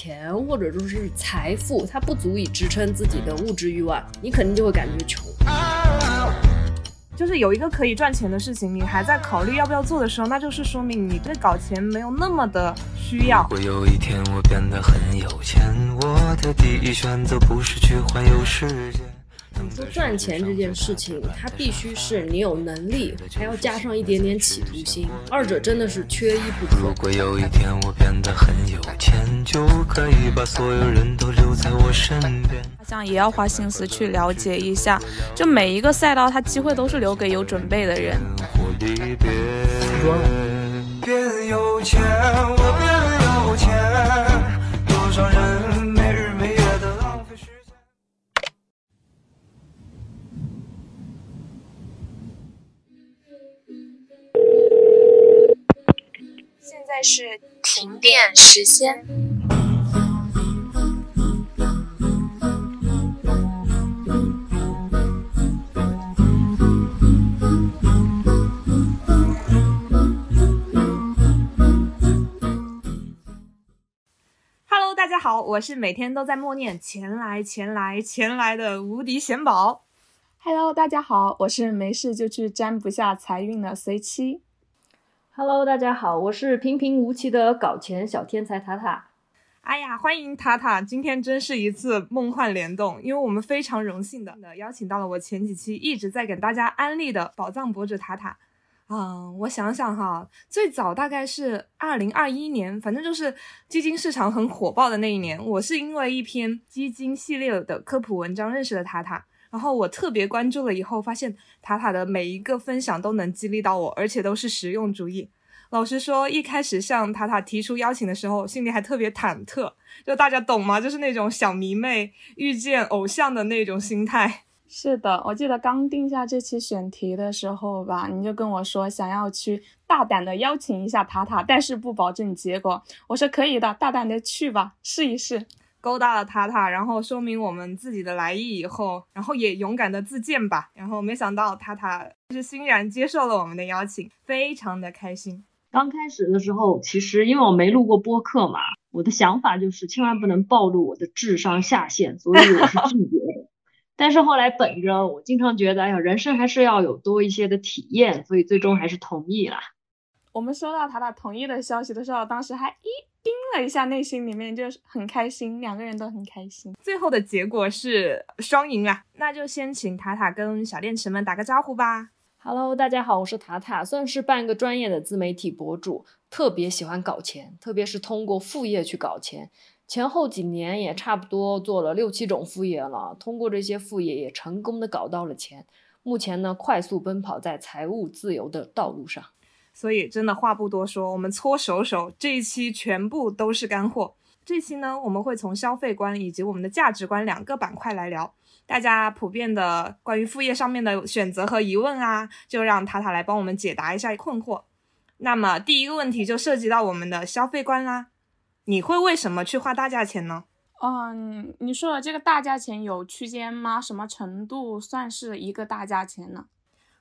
钱或者说是财富，它不足以支撑自己的物质欲望，你肯定就会感觉穷。就是有一个可以赚钱的事情，你还在考虑要不要做的时候，那就是说明你对搞钱没有那么的需要。如果有一天我变得很有钱，我的第一选择不是去环游世界。说赚钱这件事情，它必须是你有能力，还要加上一点点企图心，二者真的是缺一不可。如果有一天我变得很有钱，就可以把所有人都留在我身边。好像也要花心思去了解一下，就每一个赛道，它机会都是留给有准备的人。变有钱，我变有钱，在是停电时间。Hello，大家好，我是每天都在默念“钱来钱来钱来”的无敌贤宝。Hello，大家好，我是没事就去占卜下财运的随七。Hello，大家好，我是平平无奇的搞钱小天才塔塔。哎呀，欢迎塔塔！今天真是一次梦幻联动，因为我们非常荣幸的邀请到了我前几期一直在给大家安利的宝藏博主塔塔。嗯，我想想哈，最早大概是二零二一年，反正就是基金市场很火爆的那一年。我是因为一篇基金系列的科普文章认识了塔塔，然后我特别关注了以后，发现塔塔的每一个分享都能激励到我，而且都是实用主义。老实说，一开始向塔塔提出邀请的时候，心里还特别忐忑，就大家懂吗？就是那种小迷妹遇见偶像的那种心态。是的，我记得刚定下这期选题的时候吧，你就跟我说想要去大胆的邀请一下塔塔，但是不保证结果。我说可以的，大胆的去吧，试一试。勾搭了塔塔，然后说明我们自己的来意以后，然后也勇敢的自荐吧。然后没想到塔塔是欣然接受了我们的邀请，非常的开心。刚开始的时候，其实因为我没录过播客嘛，我的想法就是千万不能暴露我的智商下限，所以我是拒绝的。但是后来本着我经常觉得，哎呀，人生还是要有多一些的体验，所以最终还是同意了。我们收到塔塔同意的消息的时候，当时还一叮了一下，内心里面就是很开心，两个人都很开心。最后的结果是双赢啊，那就先请塔塔跟小电池们打个招呼吧。Hello，大家好，我是塔塔，算是半个专业的自媒体博主，特别喜欢搞钱，特别是通过副业去搞钱。前后几年也差不多做了六七种副业了，通过这些副业也成功的搞到了钱。目前呢，快速奔跑在财务自由的道路上。所以真的话不多说，我们搓手手，这一期全部都是干货。这期呢，我们会从消费观以及我们的价值观两个板块来聊。大家普遍的关于副业上面的选择和疑问啊，就让塔塔来帮我们解答一下困惑。那么第一个问题就涉及到我们的消费观啦，你会为什么去花大价钱呢？嗯，你说的这个大价钱有区间吗？什么程度算是一个大价钱呢？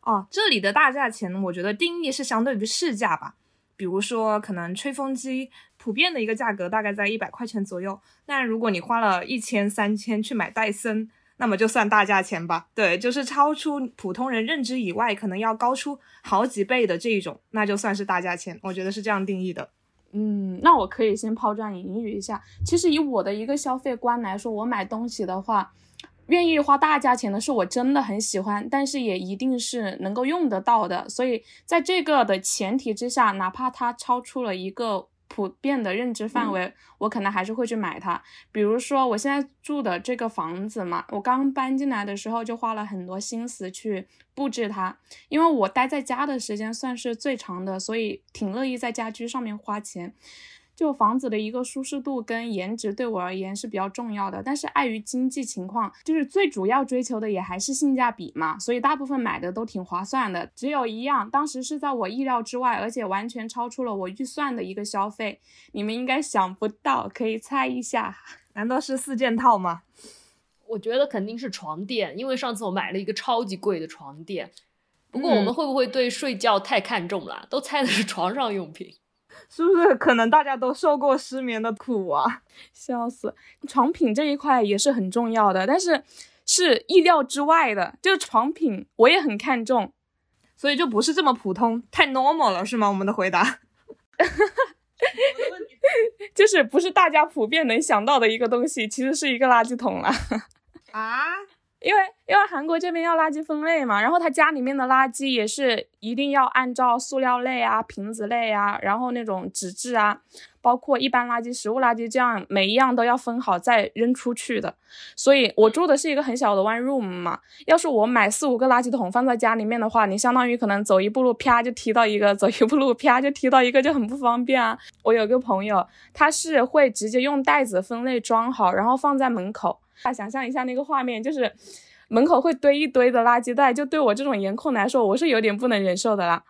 哦，这里的大价钱，我觉得定义是相对于市价吧。比如说，可能吹风机普遍的一个价格大概在一百块钱左右。那如果你花了一千、三千去买戴森，那么就算大价钱吧。对，就是超出普通人认知以外，可能要高出好几倍的这一种，那就算是大价钱。我觉得是这样定义的。嗯，那我可以先抛砖引玉一下。其实以我的一个消费观来说，我买东西的话，愿意花大价钱的是我真的很喜欢，但是也一定是能够用得到的。所以在这个的前提之下，哪怕它超出了一个普遍的认知范围，我可能还是会去买它。比如说我现在住的这个房子嘛，我刚搬进来的时候就花了很多心思去布置它，因为我待在家的时间算是最长的，所以挺乐意在家居上面花钱。就房子的一个舒适度跟颜值对我而言是比较重要的，但是碍于经济情况，就是最主要追求的也还是性价比嘛，所以大部分买的都挺划算的。只有一样，当时是在我意料之外，而且完全超出了我预算的一个消费，你们应该想不到，可以猜一下，难道是四件套吗？我觉得肯定是床垫，因为上次我买了一个超级贵的床垫。不过我们会不会对睡觉太看重了？都猜的是床上用品。是不是可能大家都受过失眠的苦啊？笑死！床品这一块也是很重要的，但是是意料之外的。就是床品我也很看重，所以就不是这么普通，太 normal 了，是吗？我们的回答，就是不是大家普遍能想到的一个东西，其实是一个垃圾桶了。啊？因为因为韩国这边要垃圾分类嘛，然后他家里面的垃圾也是一定要按照塑料类啊、瓶子类啊，然后那种纸质啊，包括一般垃圾、食物垃圾这样每一样都要分好再扔出去的。所以我住的是一个很小的 one room 嘛，要是我买四五个垃圾桶放在家里面的话，你相当于可能走一步路啪就踢到一个，走一步路啪就踢到一个，就很不方便啊。我有个朋友，他是会直接用袋子分类装好，然后放在门口。大家想象一下那个画面，就是门口会堆一堆的垃圾袋，就对我这种颜控来说，我是有点不能忍受的啦。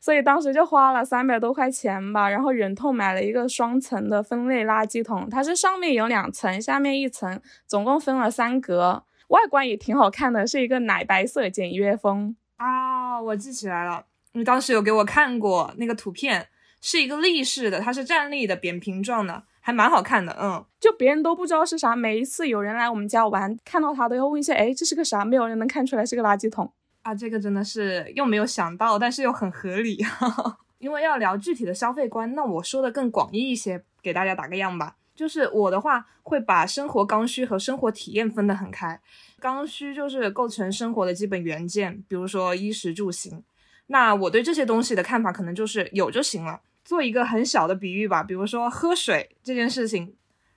所以当时就花了三百多块钱吧，然后忍痛买了一个双层的分类垃圾桶，它是上面有两层，下面一层，总共分了三格，外观也挺好看的，是一个奶白色简约风啊。我记起来了，你当时有给我看过那个图片，是一个立式的，它是站立的，扁平状的。还蛮好看的，嗯，就别人都不知道是啥，每一次有人来我们家玩，看到它都要问一下，哎，这是个啥？没有人能看出来是个垃圾桶啊，这个真的是又没有想到，但是又很合理。因为要聊具体的消费观，那我说的更广义一些，给大家打个样吧。就是我的话会把生活刚需和生活体验分得很开，刚需就是构成生活的基本元件，比如说衣食住行。那我对这些东西的看法可能就是有就行了。做一个很小的比喻吧，比如说喝水这件事情，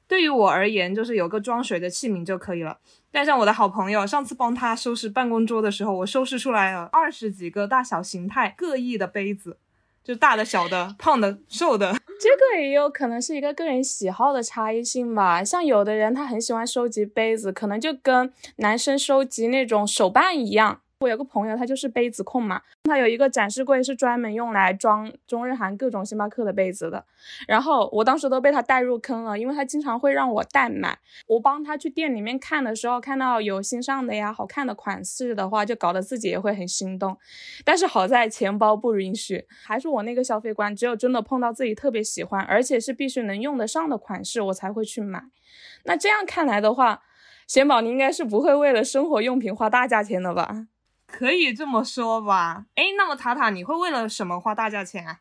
对于我而言就是有个装水的器皿就可以了。但像我的好朋友，上次帮他收拾办公桌的时候，我收拾出来了二十几个大小形态各异的杯子，就大的、小的、胖的、瘦的。这个也有可能是一个个人喜好的差异性吧。像有的人他很喜欢收集杯子，可能就跟男生收集那种手办一样。我有个朋友，他就是杯子控嘛，他有一个展示柜是专门用来装中日韩各种星巴克的杯子的。然后我当时都被他带入坑了，因为他经常会让我代买。我帮他去店里面看的时候，看到有新上的呀、好看的款式的话，就搞得自己也会很心动。但是好在钱包不允许，还是我那个消费观，只有真的碰到自己特别喜欢，而且是必须能用得上的款式，我才会去买。那这样看来的话，贤宝你应该是不会为了生活用品花大价钱的吧？可以这么说吧，哎，那么塔塔，你会为了什么花大价钱啊？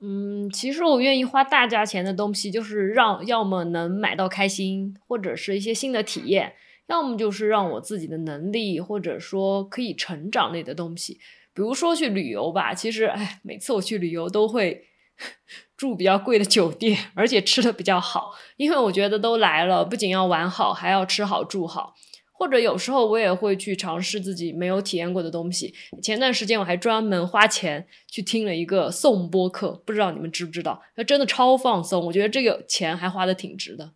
嗯，其实我愿意花大价钱的东西，就是让要么能买到开心，或者是一些新的体验，要么就是让我自己的能力或者说可以成长类的东西。比如说去旅游吧，其实哎，每次我去旅游都会 住比较贵的酒店，而且吃的比较好，因为我觉得都来了，不仅要玩好，还要吃好住好。或者有时候我也会去尝试自己没有体验过的东西。前段时间我还专门花钱去听了一个颂播课，不知道你们知不知道？那真的超放松，我觉得这个钱还花的挺值的。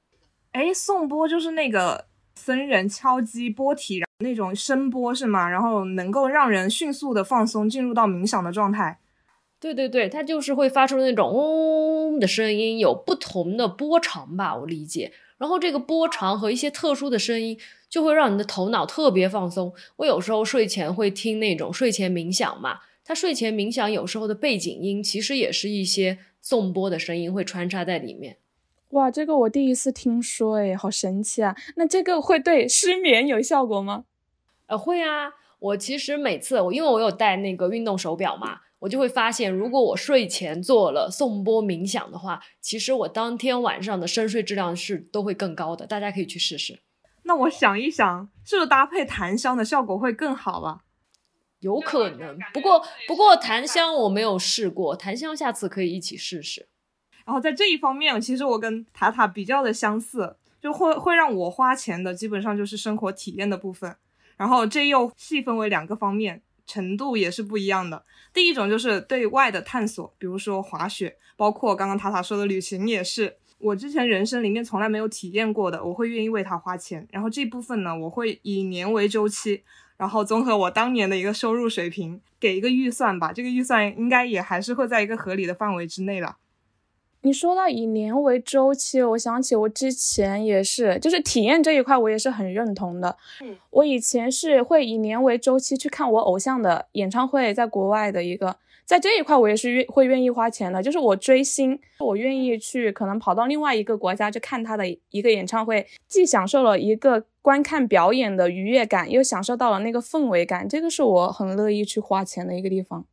哎，颂钵就是那个僧人敲击钵体那种声波是吗？然后能够让人迅速的放松，进入到冥想的状态。对对对，它就是会发出那种嗡的声音，有不同的波长吧，我理解。然后这个波长和一些特殊的声音。就会让你的头脑特别放松。我有时候睡前会听那种睡前冥想嘛，他睡前冥想有时候的背景音其实也是一些颂钵的声音会穿插在里面。哇，这个我第一次听说，诶，好神奇啊！那这个会对失眠有效果吗？呃，会啊。我其实每次我因为我有戴那个运动手表嘛，我就会发现，如果我睡前做了颂钵冥想的话，其实我当天晚上的深睡质量是都会更高的。大家可以去试试。那我想一想，是不是搭配檀香的效果会更好吧？有可能，不过不过檀香我没有试过，檀香下次可以一起试试。然后在这一方面，其实我跟塔塔比较的相似，就会会让我花钱的基本上就是生活体验的部分。然后这又细分为两个方面，程度也是不一样的。第一种就是对外的探索，比如说滑雪，包括刚刚塔塔说的旅行也是。我之前人生里面从来没有体验过的，我会愿意为它花钱。然后这部分呢，我会以年为周期，然后综合我当年的一个收入水平，给一个预算吧。这个预算应该也还是会在一个合理的范围之内了。你说到以年为周期，我想起我之前也是，就是体验这一块我也是很认同的。嗯，我以前是会以年为周期去看我偶像的演唱会，在国外的一个。在这一块，我也是愿会愿意花钱的。就是我追星，我愿意去可能跑到另外一个国家去看他的一个演唱会，既享受了一个观看表演的愉悦感，又享受到了那个氛围感。这个是我很乐意去花钱的一个地方。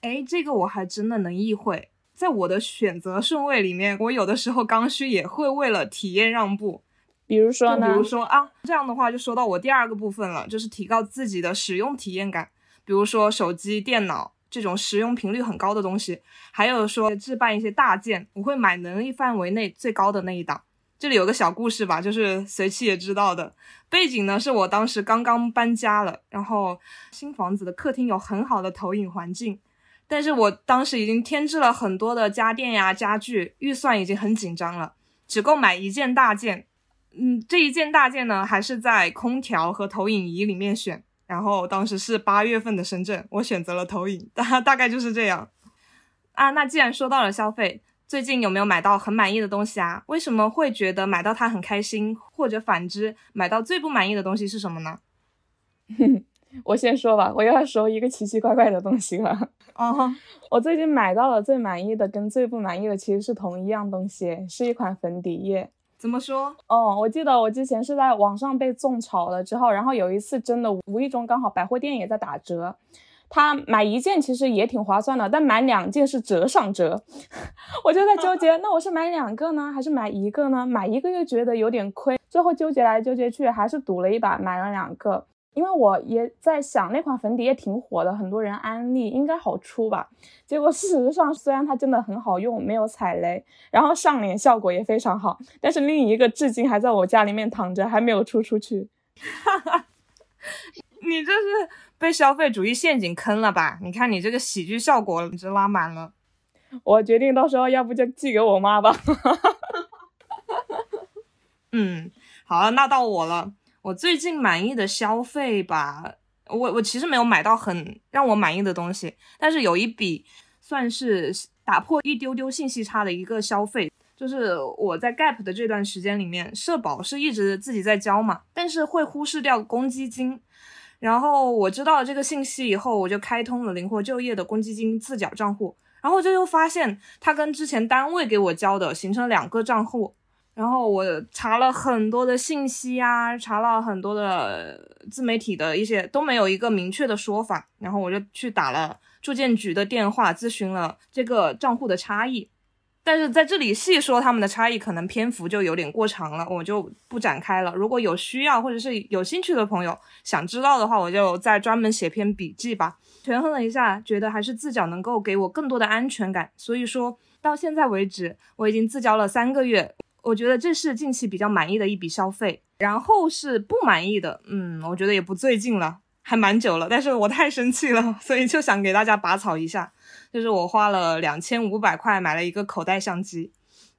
哎，这个我还真的能意会。在我的选择顺位里面，我有的时候刚需也会为了体验让步。比如说呢？比如说啊，这样的话就说到我第二个部分了，就是提高自己的使用体验感。比如说手机、电脑这种使用频率很高的东西，还有说置办一些大件，我会买能力范围内最高的那一档。这里有个小故事吧，就是随气也知道的。背景呢是我当时刚刚搬家了，然后新房子的客厅有很好的投影环境，但是我当时已经添置了很多的家电呀、家具，预算已经很紧张了，只够买一件大件。嗯，这一件大件呢，还是在空调和投影仪里面选。然后当时是八月份的深圳，我选择了投影，大大概就是这样。啊，那既然说到了消费，最近有没有买到很满意的东西啊？为什么会觉得买到它很开心？或者反之，买到最不满意的东西是什么呢？我先说吧，我又要说一个奇奇怪怪的东西了。哦，我最近买到了最满意的跟最不满意的其实是同一样东西，是一款粉底液。怎么说？哦，我记得我之前是在网上被种草了之后，然后有一次真的无意中刚好百货店也在打折，他买一件其实也挺划算的，但买两件是折上折，我就在纠结，那我是买两个呢，还是买一个呢？买一个又觉得有点亏，最后纠结来纠结去，还是赌了一把，买了两个。因为我也在想那款粉底液挺火的，很多人安利，应该好出吧？结果事实上，虽然它真的很好用，没有踩雷，然后上脸效果也非常好，但是另一个至今还在我家里面躺着，还没有出出去。哈哈，你这是被消费主义陷阱坑了吧？你看你这个喜剧效果，你这拉满了。我决定到时候要不就寄给我妈吧。嗯，好了，那到我了。我最近满意的消费吧，我我其实没有买到很让我满意的东西，但是有一笔算是打破一丢丢信息差的一个消费，就是我在 Gap 的这段时间里面，社保是一直自己在交嘛，但是会忽视掉公积金，然后我知道了这个信息以后，我就开通了灵活就业的公积金自缴账户，然后就又发现它跟之前单位给我交的形成两个账户。然后我查了很多的信息啊，查了很多的自媒体的一些都没有一个明确的说法，然后我就去打了住建局的电话咨询了这个账户的差异，但是在这里细说他们的差异，可能篇幅就有点过长了，我就不展开了。如果有需要或者是有兴趣的朋友想知道的话，我就再专门写篇笔记吧。权衡了一下，觉得还是自缴能够给我更多的安全感，所以说到现在为止，我已经自交了三个月。我觉得这是近期比较满意的一笔消费，然后是不满意的，嗯，我觉得也不最近了，还蛮久了，但是我太生气了，所以就想给大家拔草一下，就是我花了两千五百块买了一个口袋相机，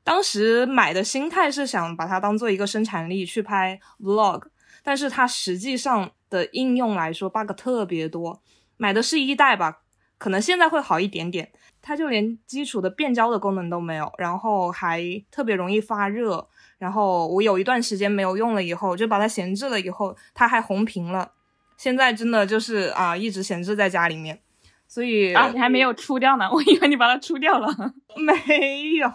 当时买的心态是想把它当做一个生产力去拍 vlog，但是它实际上的应用来说 bug 特别多，买的是一代吧，可能现在会好一点点。它就连基础的变焦的功能都没有，然后还特别容易发热。然后我有一段时间没有用了，以后就把它闲置了，以后它还红屏了。现在真的就是啊，一直闲置在家里面。所以啊，你还没有出掉呢，我以为你把它出掉了。没有，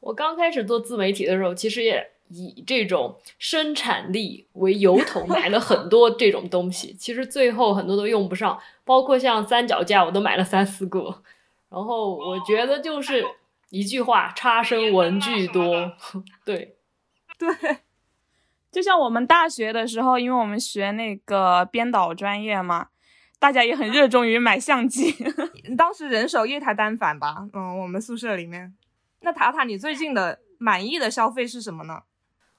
我刚开始做自媒体的时候，其实也以这种生产力为由头 买了很多这种东西，其实最后很多都用不上，包括像三脚架，我都买了三四个。然后我觉得就是一句话，差生文具多，对，对，就像我们大学的时候，因为我们学那个编导专业嘛，大家也很热衷于买相机，当时人手一台单反吧，嗯，我们宿舍里面。那塔塔，你最近的满意的消费是什么呢？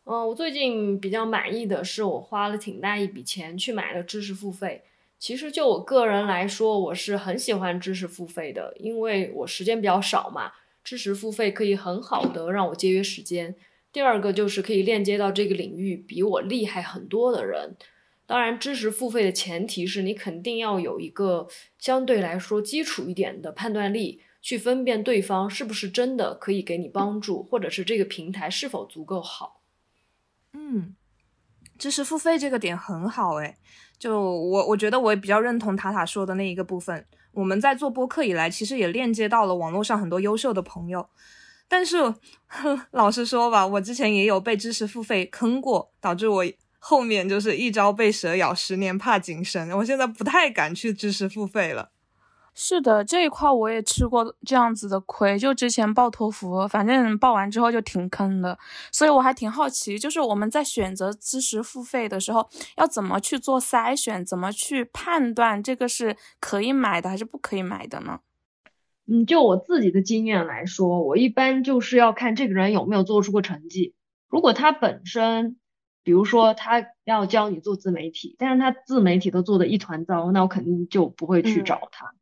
嗯，我最近比较满意的是，我花了挺大一笔钱去买了知识付费。其实就我个人来说，我是很喜欢知识付费的，因为我时间比较少嘛，知识付费可以很好的让我节约时间。第二个就是可以链接到这个领域比我厉害很多的人。当然，知识付费的前提是你肯定要有一个相对来说基础一点的判断力，去分辨对方是不是真的可以给你帮助，或者是这个平台是否足够好。嗯，知识付费这个点很好诶。就我，我觉得我也比较认同塔塔说的那一个部分。我们在做播客以来，其实也链接到了网络上很多优秀的朋友。但是，哼，老实说吧，我之前也有被知识付费坑过，导致我后面就是一朝被蛇咬，十年怕井绳。我现在不太敢去知识付费了。是的，这一块我也吃过这样子的亏，就之前报托福，反正报完之后就挺坑的，所以我还挺好奇，就是我们在选择知识付费的时候，要怎么去做筛选，怎么去判断这个是可以买的还是不可以买的呢？嗯，就我自己的经验来说，我一般就是要看这个人有没有做出过成绩。如果他本身，比如说他要教你做自媒体，但是他自媒体都做的一团糟，那我肯定就不会去找他。嗯，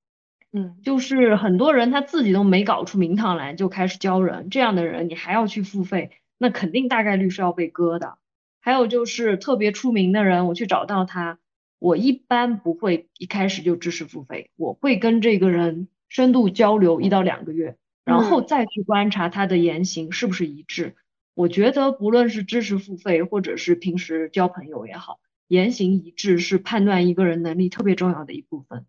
就是很多人他自己都没搞出名堂来就开始教人，这样的人你还要去付费，那肯定大概率是要被割的。还有就是特别出名的人，我去找到他，我一般不会一开始就知识付费，我会跟这个人深度交流一到两个月，然后再去观察他的言行是不是一致。我觉得不论是知识付费或者是平时交朋友也好，言行一致是判断一个人能力特别重要的一部分。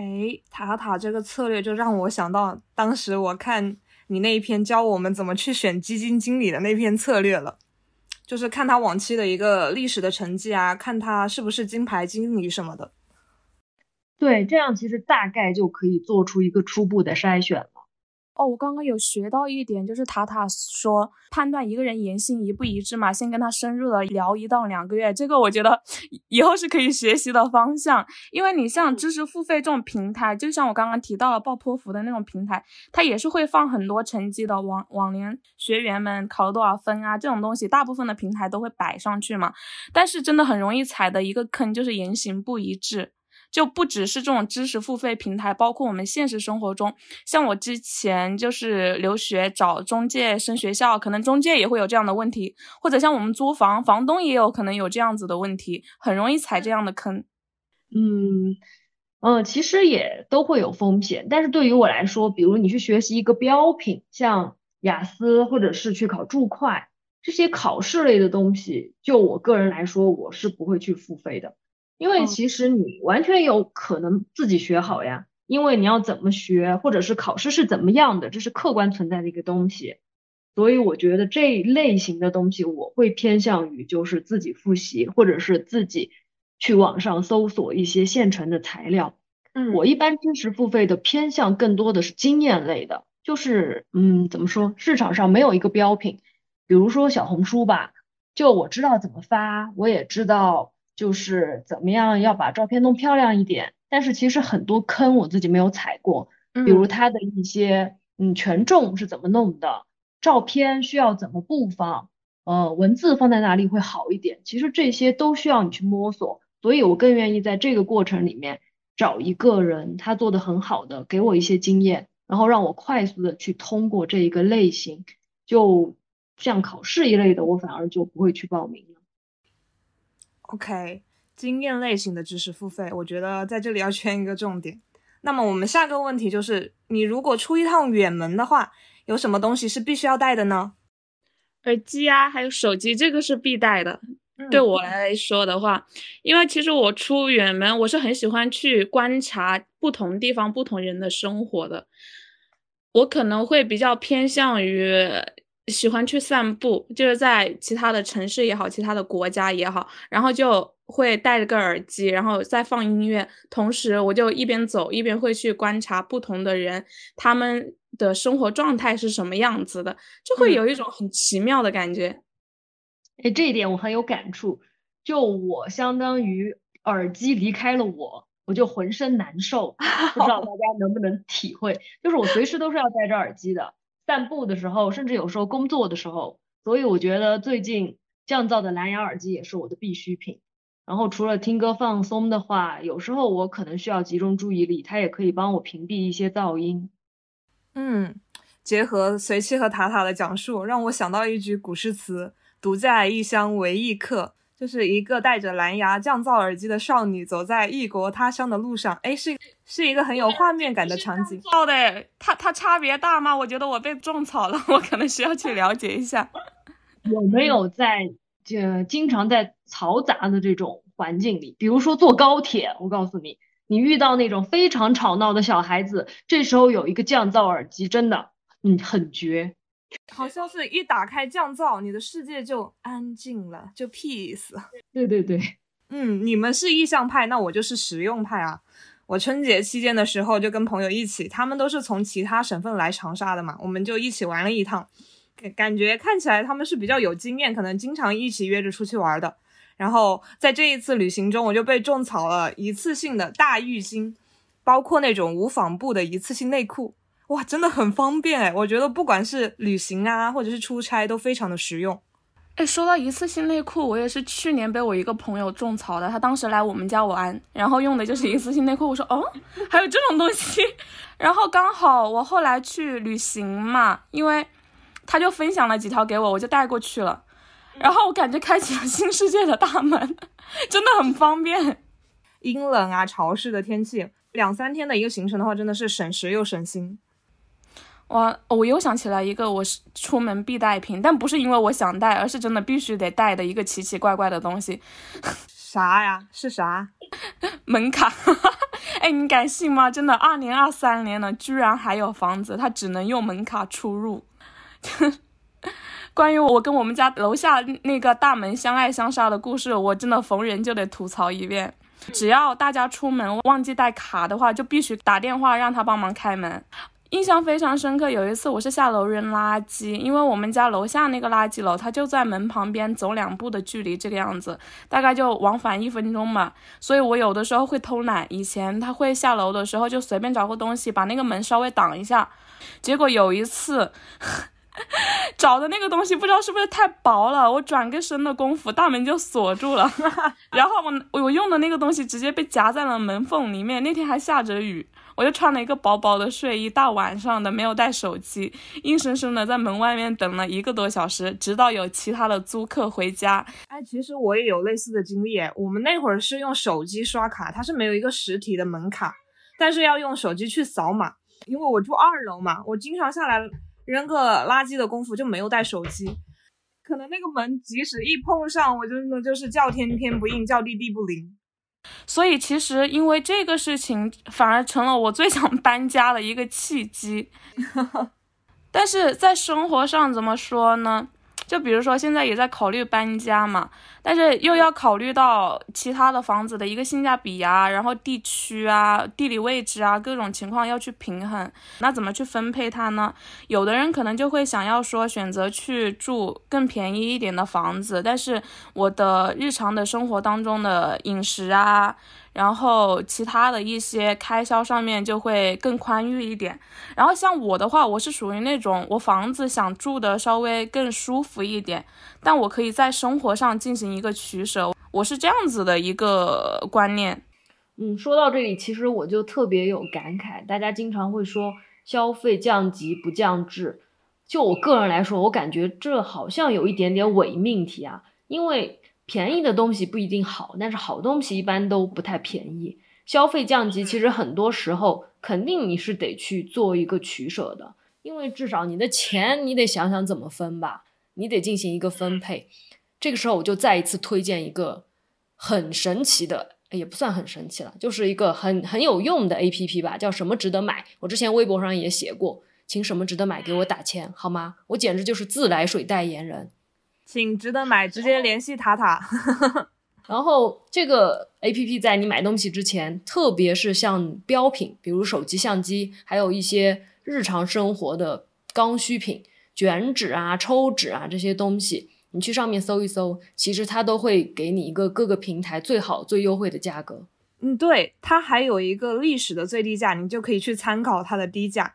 哎，塔塔这个策略就让我想到当时我看你那一篇教我们怎么去选基金经理的那篇策略了，就是看他往期的一个历史的成绩啊，看他是不是金牌经理什么的。对，这样其实大概就可以做出一个初步的筛选了。哦，我刚刚有学到一点，就是塔塔说判断一个人言行一不一致嘛，先跟他深入的聊一到两个月，这个我觉得以后是可以学习的方向。因为你像知识付费这种平台，就像我刚刚提到了爆破服的那种平台，它也是会放很多成绩的，往往年学员们考了多少分啊，这种东西大部分的平台都会摆上去嘛。但是真的很容易踩的一个坑就是言行不一致。就不只是这种知识付费平台，包括我们现实生活中，像我之前就是留学找中介升学校，可能中介也会有这样的问题，或者像我们租房，房东也有可能有这样子的问题，很容易踩这样的坑。嗯嗯，其实也都会有风险，但是对于我来说，比如你去学习一个标品，像雅思或者是去考注会这些考试类的东西，就我个人来说，我是不会去付费的。因为其实你完全有可能自己学好呀，因为你要怎么学，或者是考试是怎么样的，这是客观存在的一个东西。所以我觉得这一类型的东西，我会偏向于就是自己复习，或者是自己去网上搜索一些现成的材料。嗯，我一般知识付费的偏向更多的是经验类的，就是嗯，怎么说，市场上没有一个标品，比如说小红书吧，就我知道怎么发，我也知道。就是怎么样要把照片弄漂亮一点，但是其实很多坑我自己没有踩过，比如它的一些嗯权重是怎么弄的，照片需要怎么布放，呃文字放在哪里会好一点，其实这些都需要你去摸索，所以我更愿意在这个过程里面找一个人他做的很好的，给我一些经验，然后让我快速的去通过这一个类型，就像考试一类的，我反而就不会去报名。OK，经验类型的知识付费，我觉得在这里要圈一个重点。那么我们下个问题就是，你如果出一趟远门的话，有什么东西是必须要带的呢？耳机啊，还有手机，这个是必带的。对我来说的话，因为其实我出远门，我是很喜欢去观察不同地方、不同人的生活的。我可能会比较偏向于。喜欢去散步，就是在其他的城市也好，其他的国家也好，然后就会戴着个耳机，然后再放音乐，同时我就一边走一边会去观察不同的人，他们的生活状态是什么样子的，就会有一种很奇妙的感觉。哎，这一点我很有感触。就我相当于耳机离开了我，我就浑身难受，不知道大 家能不能体会？就是我随时都是要戴着耳机的。散步的时候，甚至有时候工作的时候，所以我觉得最近降噪的蓝牙耳机也是我的必需品。然后除了听歌放松的话，有时候我可能需要集中注意力，它也可以帮我屏蔽一些噪音。嗯，结合随七和塔塔的讲述，让我想到一句古诗词：“独在异乡为异客。”就是一个戴着蓝牙降噪耳机的少女走在异国他乡的路上，哎，是是一个很有画面感的场景。好的，它它差别大吗？我觉得我被种草了，我可能需要去了解一下。有没有在这经常在嘈杂的这种环境里，比如说坐高铁，我告诉你，你遇到那种非常吵闹的小孩子，这时候有一个降噪耳机，真的，嗯，很绝。好像是一打开降噪，你的世界就安静了，就 peace。对对对，嗯，你们是意向派，那我就是实用派啊。我春节期间的时候就跟朋友一起，他们都是从其他省份来长沙的嘛，我们就一起玩了一趟，感感觉看起来他们是比较有经验，可能经常一起约着出去玩的。然后在这一次旅行中，我就被种草了一次性的大浴巾，包括那种无纺布的一次性内裤。哇，真的很方便哎！我觉得不管是旅行啊，或者是出差，都非常的实用。哎，说到一次性内裤，我也是去年被我一个朋友种草的。他当时来我们家玩，然后用的就是一次性内裤。我说，哦，还有这种东西。然后刚好我后来去旅行嘛，因为他就分享了几条给我，我就带过去了。然后我感觉开启了新世界的大门，真的很方便。阴冷啊、潮湿的天气，两三天的一个行程的话，真的是省时又省心。我我又想起来一个，我是出门必带品，但不是因为我想带，而是真的必须得带的一个奇奇怪怪的东西。啥呀？是啥？门卡。哎，你敢信吗？真的，二零二三年了，居然还有房子，它只能用门卡出入。关于我跟我们家楼下那个大门相爱相杀的故事，我真的逢人就得吐槽一遍。只要大家出门忘记带卡的话，就必须打电话让他帮忙开门。印象非常深刻，有一次我是下楼扔垃圾，因为我们家楼下那个垃圾楼，它就在门旁边，走两步的距离，这个样子，大概就往返一分钟嘛。所以我有的时候会偷懒，以前他会下楼的时候就随便找个东西把那个门稍微挡一下，结果有一次 找的那个东西不知道是不是太薄了，我转个身的功夫，大门就锁住了，然后我我用的那个东西直接被夹在了门缝里面。那天还下着雨。我就穿了一个薄薄的睡衣，大晚上的没有带手机，硬生生的在门外面等了一个多小时，直到有其他的租客回家。哎，其实我也有类似的经历，我们那会儿是用手机刷卡，它是没有一个实体的门卡，但是要用手机去扫码。因为我住二楼嘛，我经常下来扔个垃圾的功夫就没有带手机，可能那个门即使一碰上，我真的就是叫天天不应，叫地地不灵。所以其实因为这个事情，反而成了我最想搬家的一个契机。但是在生活上怎么说呢？就比如说现在也在考虑搬家嘛，但是又要考虑到其他的房子的一个性价比啊，然后地区啊、地理位置啊各种情况要去平衡，那怎么去分配它呢？有的人可能就会想要说选择去住更便宜一点的房子，但是我的日常的生活当中的饮食啊。然后其他的一些开销上面就会更宽裕一点。然后像我的话，我是属于那种我房子想住的稍微更舒服一点，但我可以在生活上进行一个取舍。我是这样子的一个观念。嗯，说到这里，其实我就特别有感慨。大家经常会说消费降级不降质，就我个人来说，我感觉这好像有一点点伪命题啊，因为。便宜的东西不一定好，但是好东西一般都不太便宜。消费降级，其实很多时候肯定你是得去做一个取舍的，因为至少你的钱你得想想怎么分吧，你得进行一个分配。这个时候我就再一次推荐一个很神奇的，也不算很神奇了，就是一个很很有用的 A P P 吧，叫什么值得买。我之前微博上也写过，请什么值得买给我打钱好吗？我简直就是自来水代言人。请值得买，直接联系塔塔。然后这个 A P P 在你买东西之前，特别是像标品，比如手机、相机，还有一些日常生活的刚需品，卷纸啊、抽纸啊这些东西，你去上面搜一搜，其实它都会给你一个各个平台最好、最优惠的价格。嗯，对，它还有一个历史的最低价，你就可以去参考它的低价。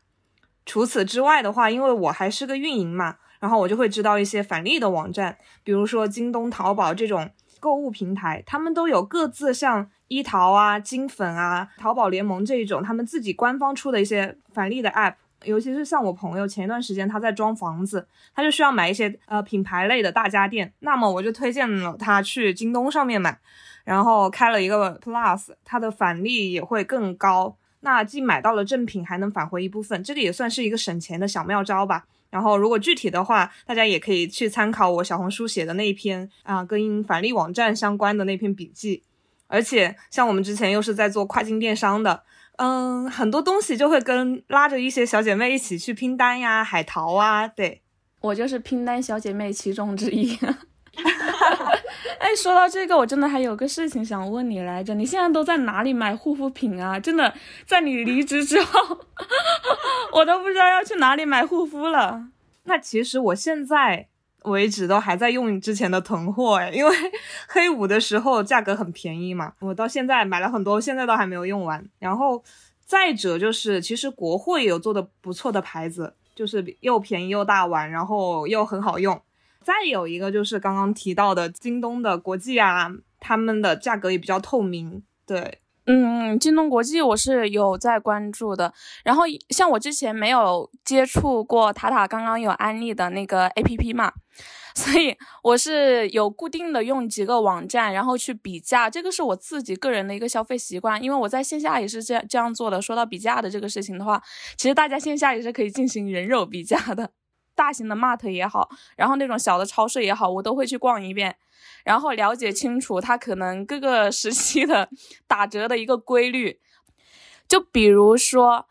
除此之外的话，因为我还是个运营嘛。然后我就会知道一些返利的网站，比如说京东、淘宝这种购物平台，他们都有各自像一淘啊、金粉啊、淘宝联盟这一种他们自己官方出的一些返利的 app。尤其是像我朋友前一段时间他在装房子，他就需要买一些呃品牌类的大家电，那么我就推荐了他去京东上面买，然后开了一个 Plus，它的返利也会更高。那既买到了正品，还能返回一部分，这个也算是一个省钱的小妙招吧。然后，如果具体的话，大家也可以去参考我小红书写的那一篇啊，跟返利网站相关的那篇笔记。而且像我们之前又是在做跨境电商的，嗯，很多东西就会跟拉着一些小姐妹一起去拼单呀、海淘啊，对。我就是拼单小姐妹其中之一。哎，说到这个，我真的还有个事情想问你来着，你现在都在哪里买护肤品啊？真的，在你离职之后，我都不知道要去哪里买护肤了。那其实我现在为止都还在用之前的囤货哎，因为 黑五的时候价格很便宜嘛，我到现在买了很多，现在都还没有用完。然后再者就是，其实国货也有做的不错的牌子。就是又便宜又大碗，然后又很好用。再有一个就是刚刚提到的京东的国际啊，他们的价格也比较透明。对，嗯，京东国际我是有在关注的。然后像我之前没有接触过塔塔刚刚有安利的那个 APP 嘛。所以我是有固定的用几个网站，然后去比价，这个是我自己个人的一个消费习惯，因为我在线下也是这样这样做的。说到比价的这个事情的话，其实大家线下也是可以进行人肉比价的，大型的 mart 也好，然后那种小的超市也好，我都会去逛一遍，然后了解清楚它可能各个时期的 打折的一个规律，就比如说。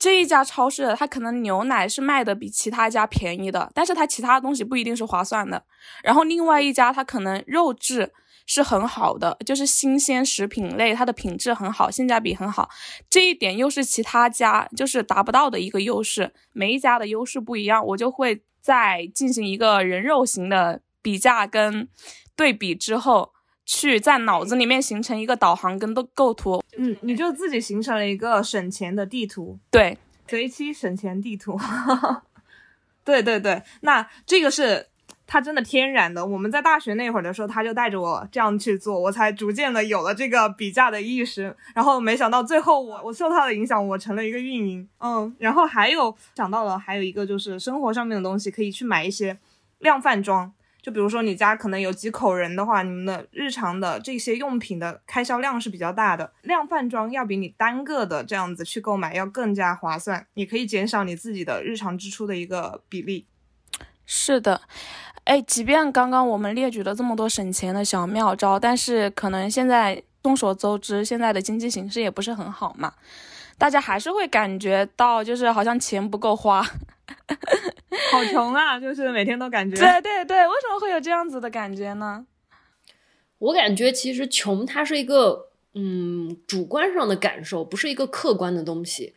这一家超市，它可能牛奶是卖的比其他家便宜的，但是它其他东西不一定是划算的。然后另外一家，它可能肉质是很好的，就是新鲜食品类，它的品质很好，性价比很好。这一点又是其他家就是达不到的一个优势。每一家的优势不一样，我就会在进行一个人肉型的比价跟对比之后，去在脑子里面形成一个导航跟构构图。嗯，你就自己形成了一个省钱的地图，对，随机省钱地图。对对对，那这个是它真的天然的。我们在大学那会儿的时候，他就带着我这样去做，我才逐渐的有了这个比价的意识。然后没想到最后我我受他的影响，我成了一个运营。嗯，然后还有想到了还有一个就是生活上面的东西，可以去买一些量贩装。就比如说你家可能有几口人的话，你们的日常的这些用品的开销量是比较大的，量贩装要比你单个的这样子去购买要更加划算，你可以减少你自己的日常支出的一个比例。是的，哎，即便刚刚我们列举了这么多省钱的小妙招，但是可能现在众所周知，现在的经济形势也不是很好嘛，大家还是会感觉到就是好像钱不够花。好穷啊！就是每天都感觉。对对对，为什么会有这样子的感觉呢？我感觉其实穷它是一个嗯主观上的感受，不是一个客观的东西。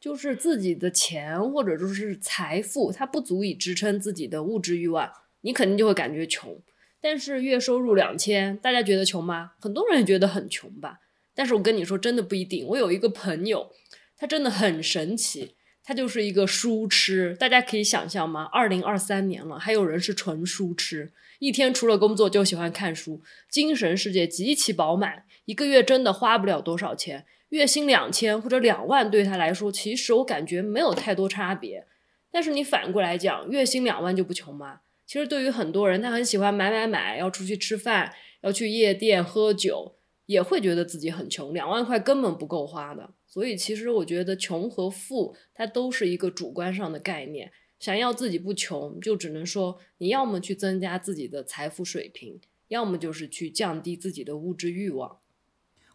就是自己的钱或者说是财富，它不足以支撑自己的物质欲望，你肯定就会感觉穷。但是月收入两千，大家觉得穷吗？很多人觉得很穷吧。但是我跟你说，真的不一定。我有一个朋友，他真的很神奇。他就是一个书痴，大家可以想象吗？二零二三年了，还有人是纯书痴，一天除了工作就喜欢看书，精神世界极其饱满，一个月真的花不了多少钱，月薪两千或者两万对他来说，其实我感觉没有太多差别。但是你反过来讲，月薪两万就不穷吗？其实对于很多人，他很喜欢买买买，要出去吃饭，要去夜店喝酒，也会觉得自己很穷，两万块根本不够花的。所以，其实我觉得穷和富，它都是一个主观上的概念。想要自己不穷，就只能说你要么去增加自己的财富水平，要么就是去降低自己的物质欲望。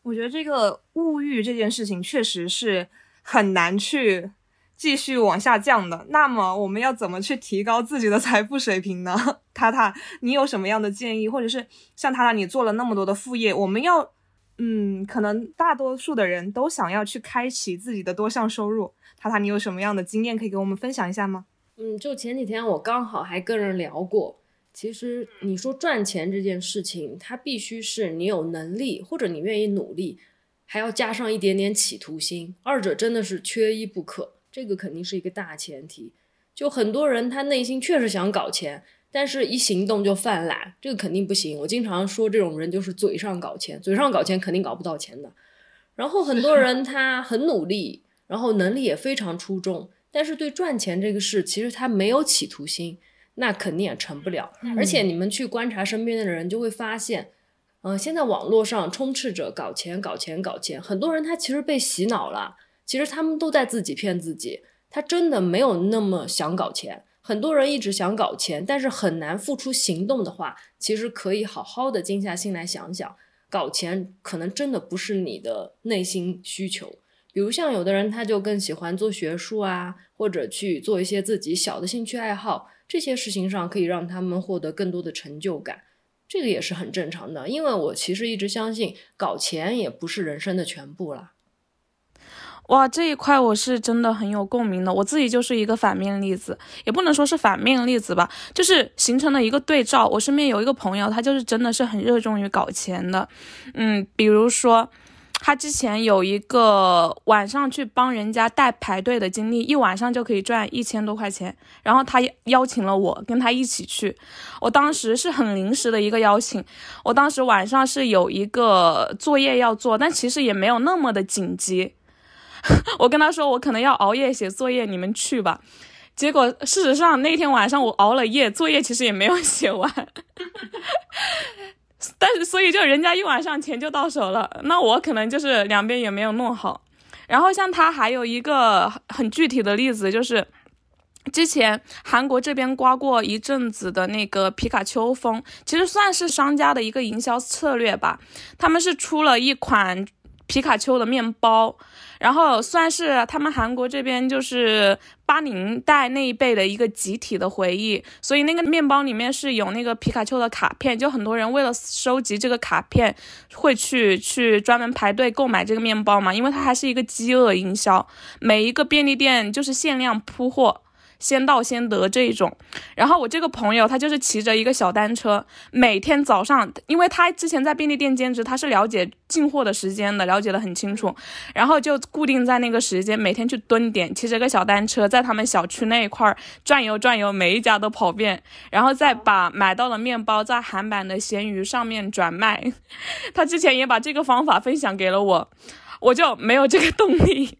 我觉得这个物欲这件事情确实是很难去继续往下降的。那么，我们要怎么去提高自己的财富水平呢？塔塔，你有什么样的建议？或者是像塔塔，你做了那么多的副业，我们要？嗯，可能大多数的人都想要去开启自己的多项收入。塔塔，你有什么样的经验可以给我们分享一下吗？嗯，就前几天我刚好还跟人聊过，其实你说赚钱这件事情，它必须是你有能力或者你愿意努力，还要加上一点点企图心，二者真的是缺一不可，这个肯定是一个大前提。就很多人他内心确实想搞钱。但是，一行动就犯懒，这个肯定不行。我经常说，这种人就是嘴上搞钱，嘴上搞钱肯定搞不到钱的。然后很多人他很努力，然后能力也非常出众，但是对赚钱这个事，其实他没有企图心，那肯定也成不了。而且你们去观察身边的人，就会发现，嗯，现在网络上充斥着搞钱、搞钱、搞钱，很多人他其实被洗脑了，其实他们都在自己骗自己，他真的没有那么想搞钱。很多人一直想搞钱，但是很难付出行动的话，其实可以好好的静下心来想想，搞钱可能真的不是你的内心需求。比如像有的人，他就更喜欢做学术啊，或者去做一些自己小的兴趣爱好，这些事情上可以让他们获得更多的成就感，这个也是很正常的。因为我其实一直相信，搞钱也不是人生的全部啦。哇，这一块我是真的很有共鸣的，我自己就是一个反面例子，也不能说是反面例子吧，就是形成了一个对照。我身边有一个朋友，他就是真的是很热衷于搞钱的，嗯，比如说他之前有一个晚上去帮人家带排队的经历，一晚上就可以赚一千多块钱，然后他邀请了我跟他一起去，我当时是很临时的一个邀请，我当时晚上是有一个作业要做，但其实也没有那么的紧急。我跟他说，我可能要熬夜写作业，你们去吧。结果事实上那天晚上我熬了夜，作业其实也没有写完。但是所以就人家一晚上钱就到手了，那我可能就是两边也没有弄好。然后像他还有一个很具体的例子，就是之前韩国这边刮过一阵子的那个皮卡丘风，其实算是商家的一个营销策略吧。他们是出了一款皮卡丘的面包。然后算是他们韩国这边就是八零代那一辈的一个集体的回忆，所以那个面包里面是有那个皮卡丘的卡片，就很多人为了收集这个卡片，会去去专门排队购买这个面包嘛，因为它还是一个饥饿营销，每一个便利店就是限量铺货。先到先得这一种，然后我这个朋友他就是骑着一个小单车，每天早上，因为他之前在便利店兼职，他是了解进货的时间的，了解的很清楚，然后就固定在那个时间，每天去蹲点，骑着个小单车，在他们小区那一块转悠转悠，每一家都跑遍，然后再把买到的面包在韩版的闲鱼上面转卖。他之前也把这个方法分享给了我，我就没有这个动力。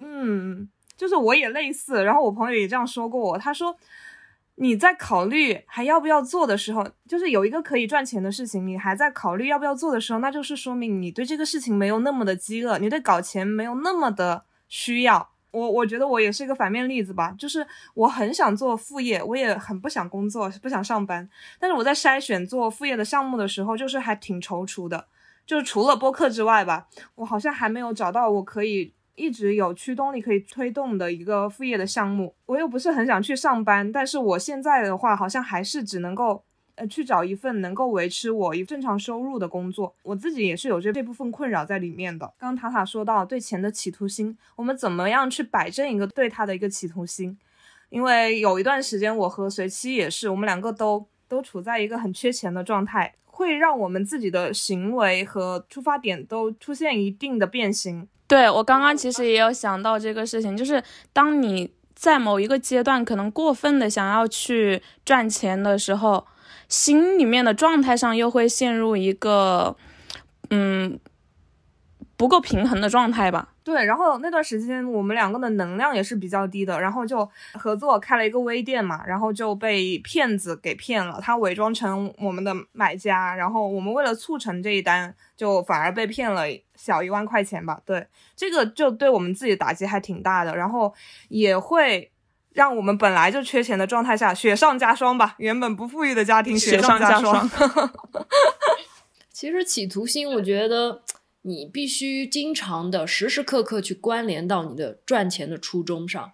嗯。就是我也类似，然后我朋友也这样说过我。他说，你在考虑还要不要做的时候，就是有一个可以赚钱的事情，你还在考虑要不要做的时候，那就是说明你对这个事情没有那么的饥饿，你对搞钱没有那么的需要。我我觉得我也是一个反面例子吧，就是我很想做副业，我也很不想工作，不想上班。但是我在筛选做副业的项目的时候，就是还挺踌躇的。就是除了播客之外吧，我好像还没有找到我可以。一直有驱动力可以推动的一个副业的项目，我又不是很想去上班，但是我现在的话好像还是只能够呃去找一份能够维持我一正常收入的工作，我自己也是有这这部分困扰在里面的。刚刚塔塔说到对钱的企图心，我们怎么样去摆正一个对他的一个企图心？因为有一段时间我和随妻也是，我们两个都都处在一个很缺钱的状态，会让我们自己的行为和出发点都出现一定的变形。对我刚刚其实也有想到这个事情，就是当你在某一个阶段可能过分的想要去赚钱的时候，心里面的状态上又会陷入一个嗯不够平衡的状态吧。对，然后那段时间我们两个的能量也是比较低的，然后就合作开了一个微店嘛，然后就被骗子给骗了，他伪装成我们的买家，然后我们为了促成这一单，就反而被骗了小一万块钱吧。对，这个就对我们自己打击还挺大的，然后也会让我们本来就缺钱的状态下雪上加霜吧。原本不富裕的家庭雪上加霜。其实企图心，我觉得。你必须经常的、时时刻刻去关联到你的赚钱的初衷上。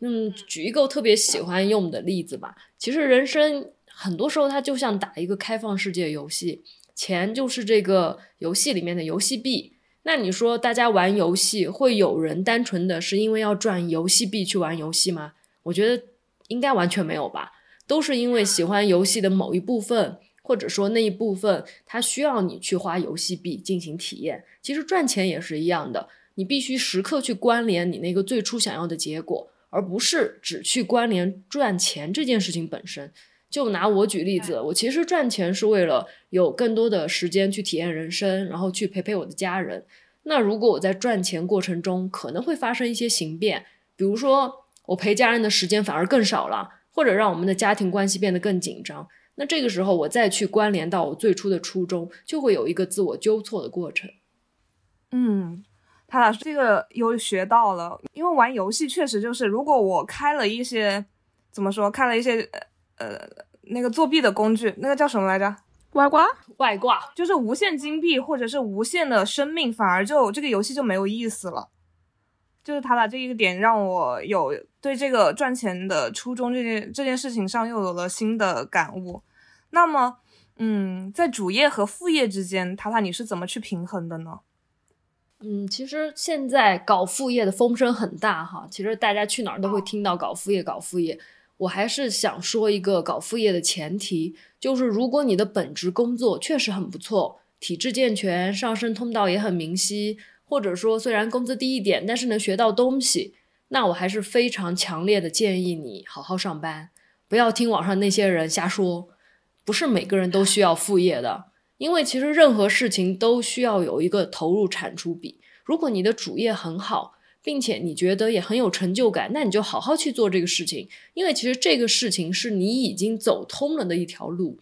嗯，举一个特别喜欢用的例子吧。其实人生很多时候它就像打一个开放世界游戏，钱就是这个游戏里面的游戏币。那你说大家玩游戏会有人单纯的是因为要赚游戏币去玩游戏吗？我觉得应该完全没有吧，都是因为喜欢游戏的某一部分。或者说那一部分，它需要你去花游戏币进行体验。其实赚钱也是一样的，你必须时刻去关联你那个最初想要的结果，而不是只去关联赚钱这件事情本身。就拿我举例子，我其实赚钱是为了有更多的时间去体验人生，然后去陪陪我的家人。那如果我在赚钱过程中可能会发生一些形变，比如说我陪家人的时间反而更少了，或者让我们的家庭关系变得更紧张。那这个时候，我再去关联到我最初的初衷，就会有一个自我纠错的过程。嗯，他俩这个又学到了，因为玩游戏确实就是，如果我开了一些怎么说，开了一些呃那个作弊的工具，那个叫什么来着？外挂，外挂。就是无限金币或者是无限的生命，反而就这个游戏就没有意思了。就是塔塔这一个点让我有对这个赚钱的初衷这件这件事情上又有了新的感悟。那么，嗯，在主业和副业之间，塔塔你是怎么去平衡的呢？嗯，其实现在搞副业的风声很大哈，其实大家去哪儿都会听到搞副业，搞副业。我还是想说一个搞副业的前提，就是如果你的本职工作确实很不错，体制健全，上升通道也很明晰。或者说，虽然工资低一点，但是能学到东西，那我还是非常强烈的建议你好好上班，不要听网上那些人瞎说。不是每个人都需要副业的，因为其实任何事情都需要有一个投入产出比。如果你的主业很好，并且你觉得也很有成就感，那你就好好去做这个事情，因为其实这个事情是你已经走通了的一条路。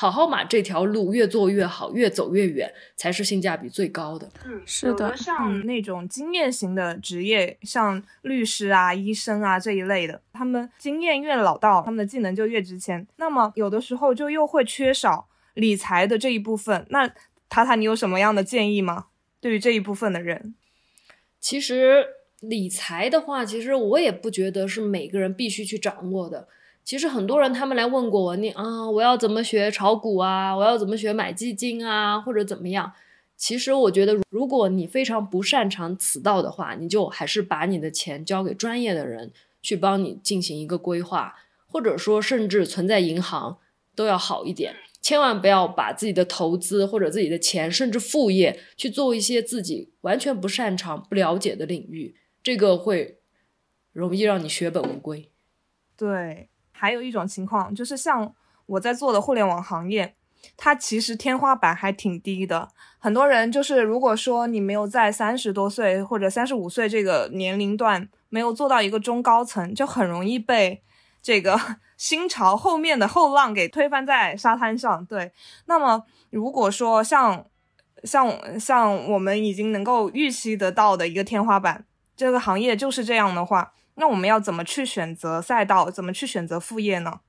好好把这条路越做越好，越走越远，才是性价比最高的。嗯，是的，像那种经验型的职业，像律师啊、医生啊这一类的，他们经验越老道，他们的技能就越值钱。那么有的时候就又会缺少理财的这一部分。那塔塔，你有什么样的建议吗？对于这一部分的人，其实理财的话，其实我也不觉得是每个人必须去掌握的。其实很多人他们来问过我，你啊，我要怎么学炒股啊？我要怎么学买基金啊？或者怎么样？其实我觉得，如果你非常不擅长此道的话，你就还是把你的钱交给专业的人去帮你进行一个规划，或者说甚至存在银行都要好一点。千万不要把自己的投资或者自己的钱，甚至副业去做一些自己完全不擅长、不了解的领域，这个会容易让你血本无归。对。还有一种情况，就是像我在做的互联网行业，它其实天花板还挺低的。很多人就是，如果说你没有在三十多岁或者三十五岁这个年龄段没有做到一个中高层，就很容易被这个 新潮后面的后浪给推翻在沙滩上。对，那么如果说像像像我们已经能够预期得到的一个天花板，这个行业就是这样的话。那我们要怎么去选择赛道？怎么去选择副业呢？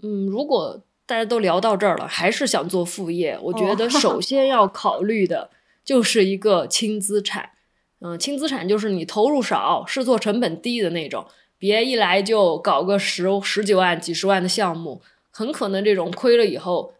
嗯，如果大家都聊到这儿了，还是想做副业，我觉得首 先要考虑的就是一个轻资产。嗯，轻资产就是你投入少、试错成本低的那种，别一来就搞个十十几万、几十万的项目，很可能这种亏了以后。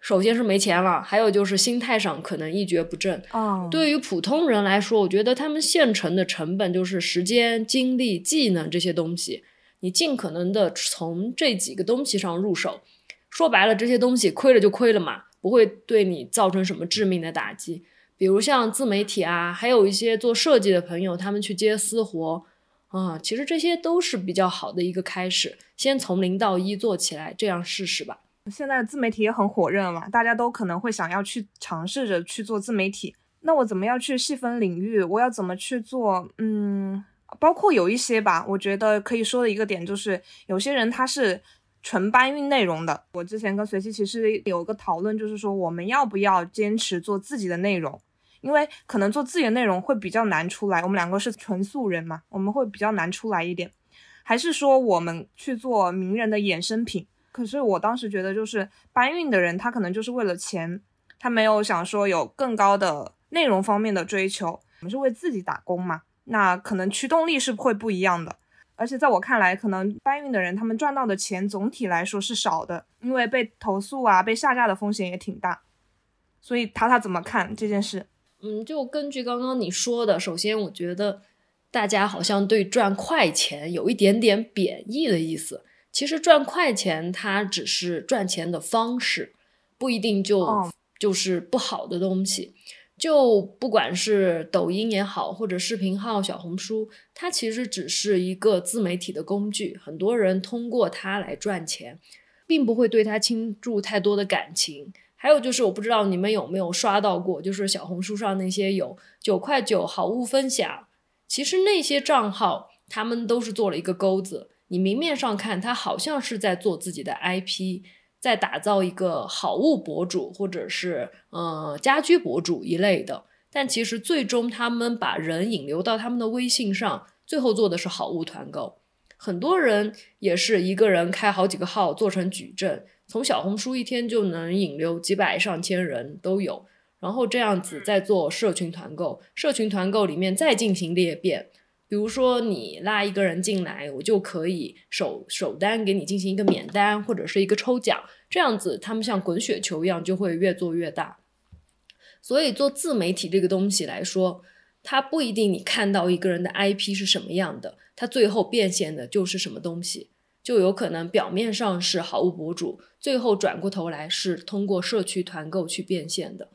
首先是没钱了，还有就是心态上可能一蹶不振。哦，对于普通人来说，我觉得他们现成的成本就是时间、精力、技能这些东西，你尽可能的从这几个东西上入手。说白了，这些东西亏了就亏了嘛，不会对你造成什么致命的打击。比如像自媒体啊，还有一些做设计的朋友，他们去接私活，啊，其实这些都是比较好的一个开始。先从零到一做起来，这样试试吧。现在自媒体也很火热嘛，大家都可能会想要去尝试着去做自媒体。那我怎么样去细分领域？我要怎么去做？嗯，包括有一些吧，我觉得可以说的一个点就是，有些人他是纯搬运内容的。我之前跟随机其实有个讨论，就是说我们要不要坚持做自己的内容？因为可能做自己的内容会比较难出来。我们两个是纯素人嘛，我们会比较难出来一点。还是说我们去做名人的衍生品？可是我当时觉得，就是搬运的人，他可能就是为了钱，他没有想说有更高的内容方面的追求。我们是为自己打工嘛，那可能驱动力是会不一样的。而且在我看来，可能搬运的人他们赚到的钱总体来说是少的，因为被投诉啊、被下架的风险也挺大。所以塔塔怎么看这件事？嗯，就根据刚刚你说的，首先我觉得大家好像对赚快钱有一点点贬义的意思。其实赚快钱，它只是赚钱的方式，不一定就就是不好的东西。就不管是抖音也好，或者视频号、小红书，它其实只是一个自媒体的工具。很多人通过它来赚钱，并不会对它倾注太多的感情。还有就是，我不知道你们有没有刷到过，就是小红书上那些有九块九好物分享，其实那些账号他们都是做了一个钩子。你明面上看，他好像是在做自己的 IP，在打造一个好物博主，或者是呃家居博主一类的。但其实最终他们把人引流到他们的微信上，最后做的是好物团购。很多人也是一个人开好几个号做成矩阵，从小红书一天就能引流几百上千人都有，然后这样子再做社群团购，社群团购里面再进行裂变。比如说你拉一个人进来，我就可以首首单给你进行一个免单或者是一个抽奖，这样子他们像滚雪球一样就会越做越大。所以做自媒体这个东西来说，它不一定你看到一个人的 IP 是什么样的，它最后变现的就是什么东西，就有可能表面上是好物博主，最后转过头来是通过社区团购去变现的。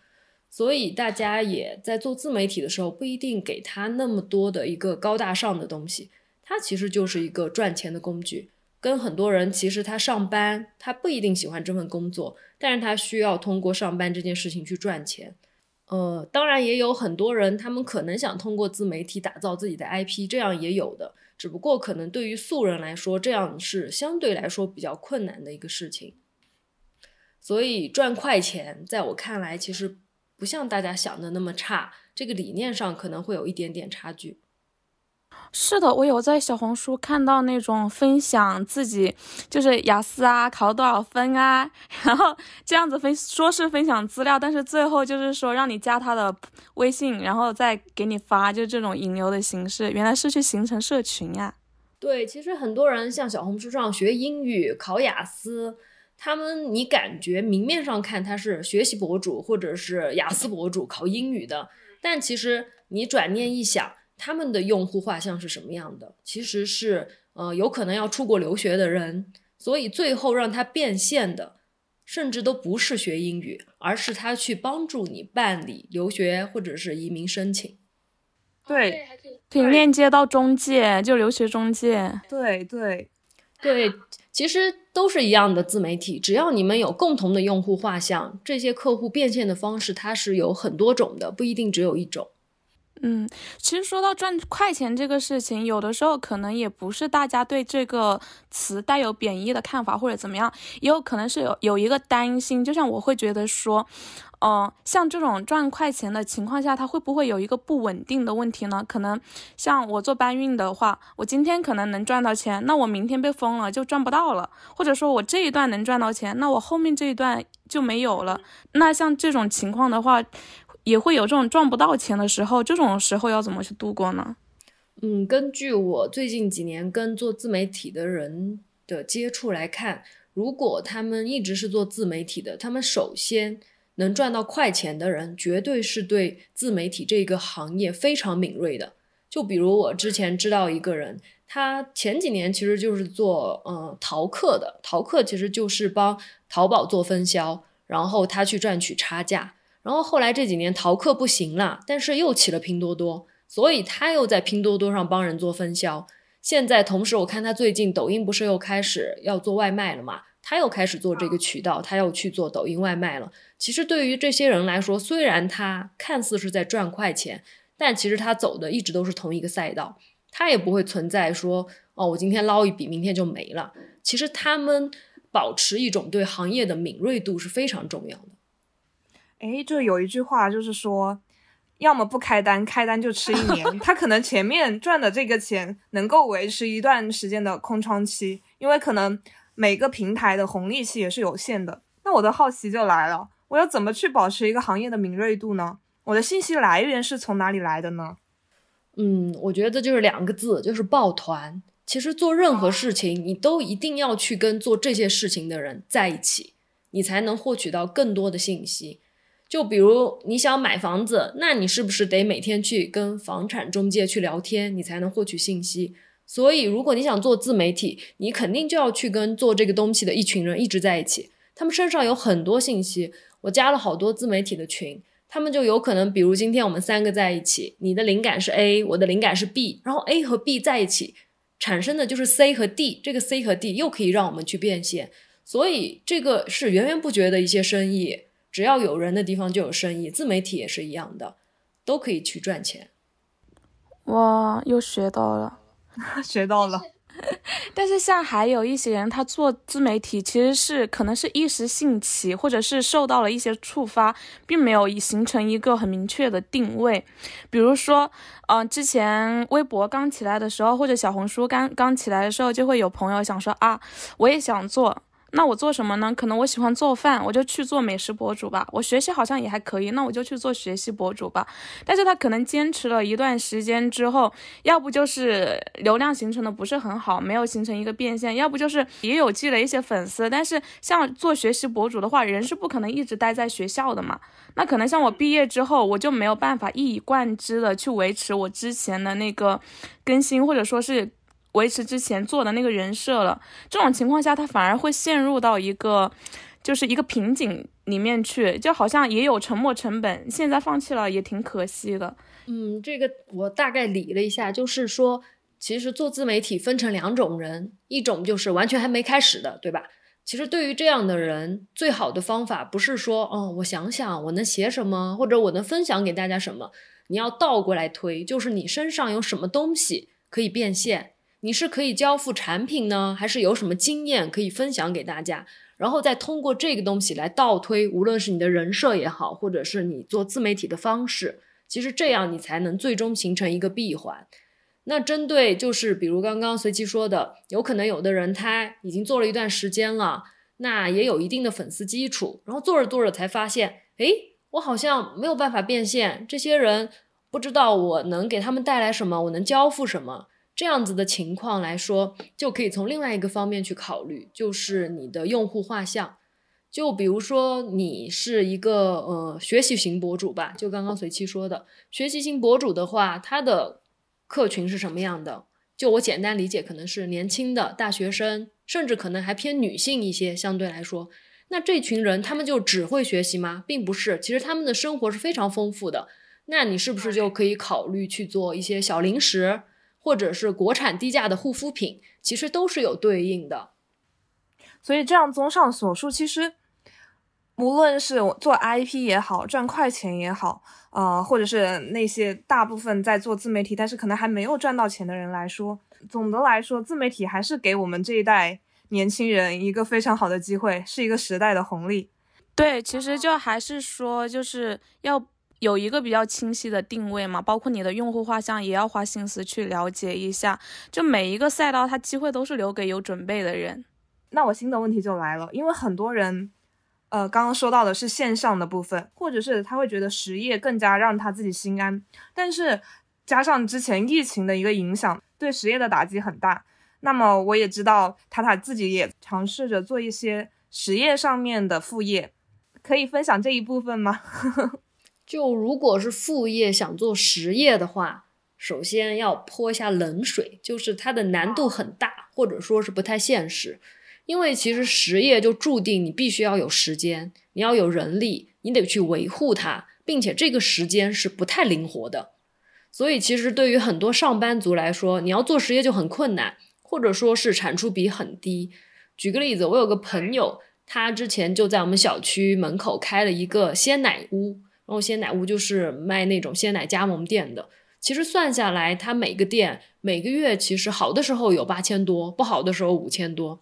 所以大家也在做自媒体的时候，不一定给他那么多的一个高大上的东西，它其实就是一个赚钱的工具。跟很多人其实他上班，他不一定喜欢这份工作，但是他需要通过上班这件事情去赚钱。呃，当然也有很多人，他们可能想通过自媒体打造自己的 IP，这样也有的。只不过可能对于素人来说，这样是相对来说比较困难的一个事情。所以赚快钱，在我看来，其实。不像大家想的那么差，这个理念上可能会有一点点差距。是的，我有在小红书看到那种分享自己就是雅思啊考了多少分啊，然后这样子分说是分享资料，但是最后就是说让你加他的微信，然后再给你发，就这种引流的形式，原来是去形成社群呀。对，其实很多人像小红书上学英语考雅思。他们，你感觉明面上看他是学习博主或者是雅思博主考英语的，但其实你转念一想，他们的用户画像是什么样的？其实是呃有可能要出国留学的人，所以最后让他变现的，甚至都不是学英语，而是他去帮助你办理留学或者是移民申请。对，可以链接到中介，就留学中介。对对对。其实都是一样的自媒体，只要你们有共同的用户画像，这些客户变现的方式它是有很多种的，不一定只有一种。嗯，其实说到赚快钱这个事情，有的时候可能也不是大家对这个词带有贬义的看法或者怎么样，也有可能是有有一个担心，就像我会觉得说。嗯，像这种赚快钱的情况下，它会不会有一个不稳定的问题呢？可能像我做搬运的话，我今天可能能赚到钱，那我明天被封了就赚不到了；或者说我这一段能赚到钱，那我后面这一段就没有了。那像这种情况的话，也会有这种赚不到钱的时候，这种时候要怎么去度过呢？嗯，根据我最近几年跟做自媒体的人的接触来看，如果他们一直是做自媒体的，他们首先。能赚到快钱的人，绝对是对自媒体这个行业非常敏锐的。就比如我之前知道一个人，他前几年其实就是做嗯淘客的，淘客其实就是帮淘宝做分销，然后他去赚取差价。然后后来这几年淘客不行了，但是又起了拼多多，所以他又在拼多多上帮人做分销。现在同时我看他最近抖音不是又开始要做外卖了嘛？他又开始做这个渠道，他又去做抖音外卖了。其实对于这些人来说，虽然他看似是在赚快钱，但其实他走的一直都是同一个赛道，他也不会存在说哦，我今天捞一笔，明天就没了。其实他们保持一种对行业的敏锐度是非常重要的。哎，就有一句话就是说，要么不开单，开单就吃一年。他可能前面赚的这个钱能够维持一段时间的空窗期，因为可能每个平台的红利期也是有限的。那我的好奇就来了。我要怎么去保持一个行业的敏锐度呢？我的信息来源是从哪里来的呢？嗯，我觉得就是两个字，就是抱团。其实做任何事情，你都一定要去跟做这些事情的人在一起，你才能获取到更多的信息。就比如你想买房子，那你是不是得每天去跟房产中介去聊天，你才能获取信息？所以，如果你想做自媒体，你肯定就要去跟做这个东西的一群人一直在一起，他们身上有很多信息。我加了好多自媒体的群，他们就有可能，比如今天我们三个在一起，你的灵感是 A，我的灵感是 B，然后 A 和 B 在一起产生的就是 C 和 D，这个 C 和 D 又可以让我们去变现，所以这个是源源不绝的一些生意，只要有人的地方就有生意，自媒体也是一样的，都可以去赚钱。哇，又学到了，学到了。但是像还有一些人，他做自媒体其实是可能是一时兴起，或者是受到了一些触发，并没有形成一个很明确的定位。比如说，嗯，之前微博刚起来的时候，或者小红书刚刚起来的时候，就会有朋友想说啊，我也想做。那我做什么呢？可能我喜欢做饭，我就去做美食博主吧。我学习好像也还可以，那我就去做学习博主吧。但是他可能坚持了一段时间之后，要不就是流量形成的不是很好，没有形成一个变现；要不就是也有积累一些粉丝。但是像做学习博主的话，人是不可能一直待在学校的嘛。那可能像我毕业之后，我就没有办法一以贯之的去维持我之前的那个更新，或者说是。维持之前做的那个人设了，这种情况下，他反而会陷入到一个，就是一个瓶颈里面去，就好像也有沉没成本，现在放弃了也挺可惜的。嗯，这个我大概理了一下，就是说，其实做自媒体分成两种人，一种就是完全还没开始的，对吧？其实对于这样的人，最好的方法不是说，哦，我想想我能写什么，或者我能分享给大家什么，你要倒过来推，就是你身上有什么东西可以变现。你是可以交付产品呢，还是有什么经验可以分享给大家？然后再通过这个东西来倒推，无论是你的人设也好，或者是你做自媒体的方式，其实这样你才能最终形成一个闭环。那针对就是比如刚刚随机说的，有可能有的人他已经做了一段时间了，那也有一定的粉丝基础，然后做着做着才发现，诶，我好像没有办法变现，这些人不知道我能给他们带来什么，我能交付什么。这样子的情况来说，就可以从另外一个方面去考虑，就是你的用户画像。就比如说，你是一个呃学习型博主吧，就刚刚随七说的学习型博主的话，他的客群是什么样的？就我简单理解，可能是年轻的大学生，甚至可能还偏女性一些。相对来说，那这群人他们就只会学习吗？并不是，其实他们的生活是非常丰富的。那你是不是就可以考虑去做一些小零食？或者是国产低价的护肤品，其实都是有对应的。所以这样综上所述，其实无论是做 IP 也好，赚快钱也好，呃，或者是那些大部分在做自媒体，但是可能还没有赚到钱的人来说，总的来说，自媒体还是给我们这一代年轻人一个非常好的机会，是一个时代的红利。对，其实就还是说，就是要。有一个比较清晰的定位嘛，包括你的用户画像也要花心思去了解一下。就每一个赛道，它机会都是留给有准备的人。那我新的问题就来了，因为很多人，呃，刚刚说到的是线上的部分，或者是他会觉得实业更加让他自己心安，但是加上之前疫情的一个影响，对实业的打击很大。那么我也知道塔塔自己也尝试着做一些实业上面的副业，可以分享这一部分吗？就如果是副业想做实业的话，首先要泼一下冷水，就是它的难度很大，或者说是不太现实。因为其实实业就注定你必须要有时间，你要有人力，你得去维护它，并且这个时间是不太灵活的。所以其实对于很多上班族来说，你要做实业就很困难，或者说是产出比很低。举个例子，我有个朋友，他之前就在我们小区门口开了一个鲜奶屋。然后鲜奶屋就是卖那种鲜奶加盟店的，其实算下来，他每个店每个月其实好的时候有八千多，不好的时候五千多，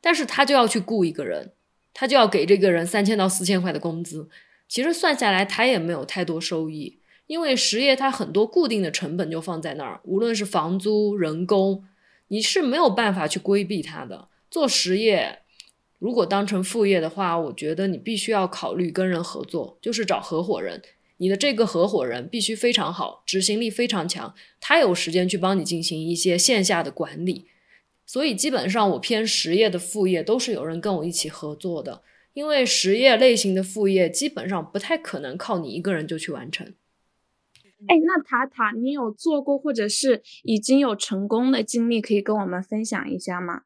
但是他就要去雇一个人，他就要给这个人三千到四千块的工资，其实算下来他也没有太多收益，因为实业它很多固定的成本就放在那儿，无论是房租、人工，你是没有办法去规避它的。做实业。如果当成副业的话，我觉得你必须要考虑跟人合作，就是找合伙人。你的这个合伙人必须非常好，执行力非常强，他有时间去帮你进行一些线下的管理。所以基本上我偏实业的副业都是有人跟我一起合作的，因为实业类型的副业基本上不太可能靠你一个人就去完成。哎，那塔塔，你有做过或者是已经有成功的经历可以跟我们分享一下吗？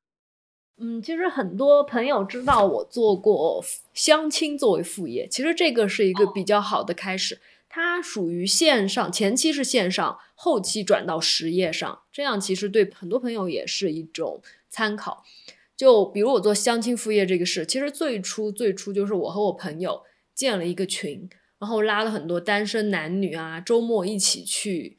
嗯，其实很多朋友知道我做过相亲作为副业，其实这个是一个比较好的开始。它属于线上，前期是线上，后期转到实业上，这样其实对很多朋友也是一种参考。就比如我做相亲副业这个事，其实最初最初就是我和我朋友建了一个群，然后拉了很多单身男女啊，周末一起去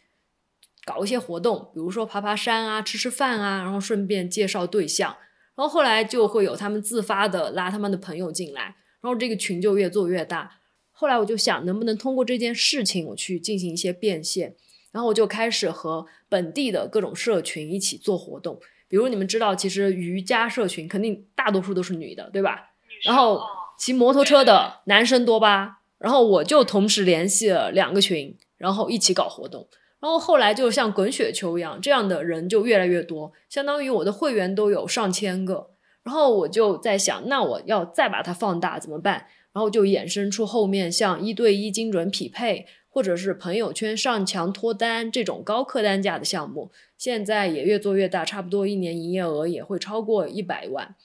搞一些活动，比如说爬爬山啊，吃吃饭啊，然后顺便介绍对象。然后后来就会有他们自发的拉他们的朋友进来，然后这个群就越做越大。后来我就想，能不能通过这件事情我去进行一些变现？然后我就开始和本地的各种社群一起做活动，比如你们知道，其实瑜伽社群肯定大多数都是女的，对吧？然后骑摩托车的男生多吧？然后我就同时联系了两个群，然后一起搞活动。然后后来就像滚雪球一样，这样的人就越来越多，相当于我的会员都有上千个。然后我就在想，那我要再把它放大怎么办？然后就衍生出后面像一对一精准匹配，或者是朋友圈上墙脱单这种高客单价的项目，现在也越做越大，差不多一年营业额也会超过一百万。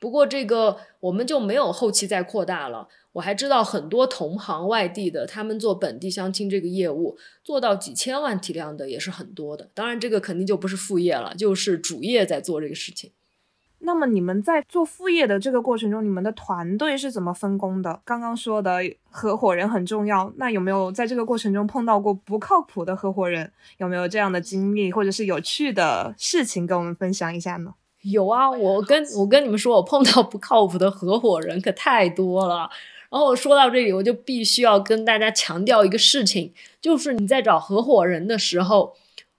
不过这个我们就没有后期再扩大了。我还知道很多同行外地的，他们做本地相亲这个业务，做到几千万体量的也是很多的。当然，这个肯定就不是副业了，就是主业在做这个事情。那么你们在做副业的这个过程中，你们的团队是怎么分工的？刚刚说的合伙人很重要，那有没有在这个过程中碰到过不靠谱的合伙人？有没有这样的经历，或者是有趣的事情跟我们分享一下呢？有啊，我跟我跟你们说，我碰到不靠谱的合伙人可太多了。然后我说到这里，我就必须要跟大家强调一个事情，就是你在找合伙人的时候，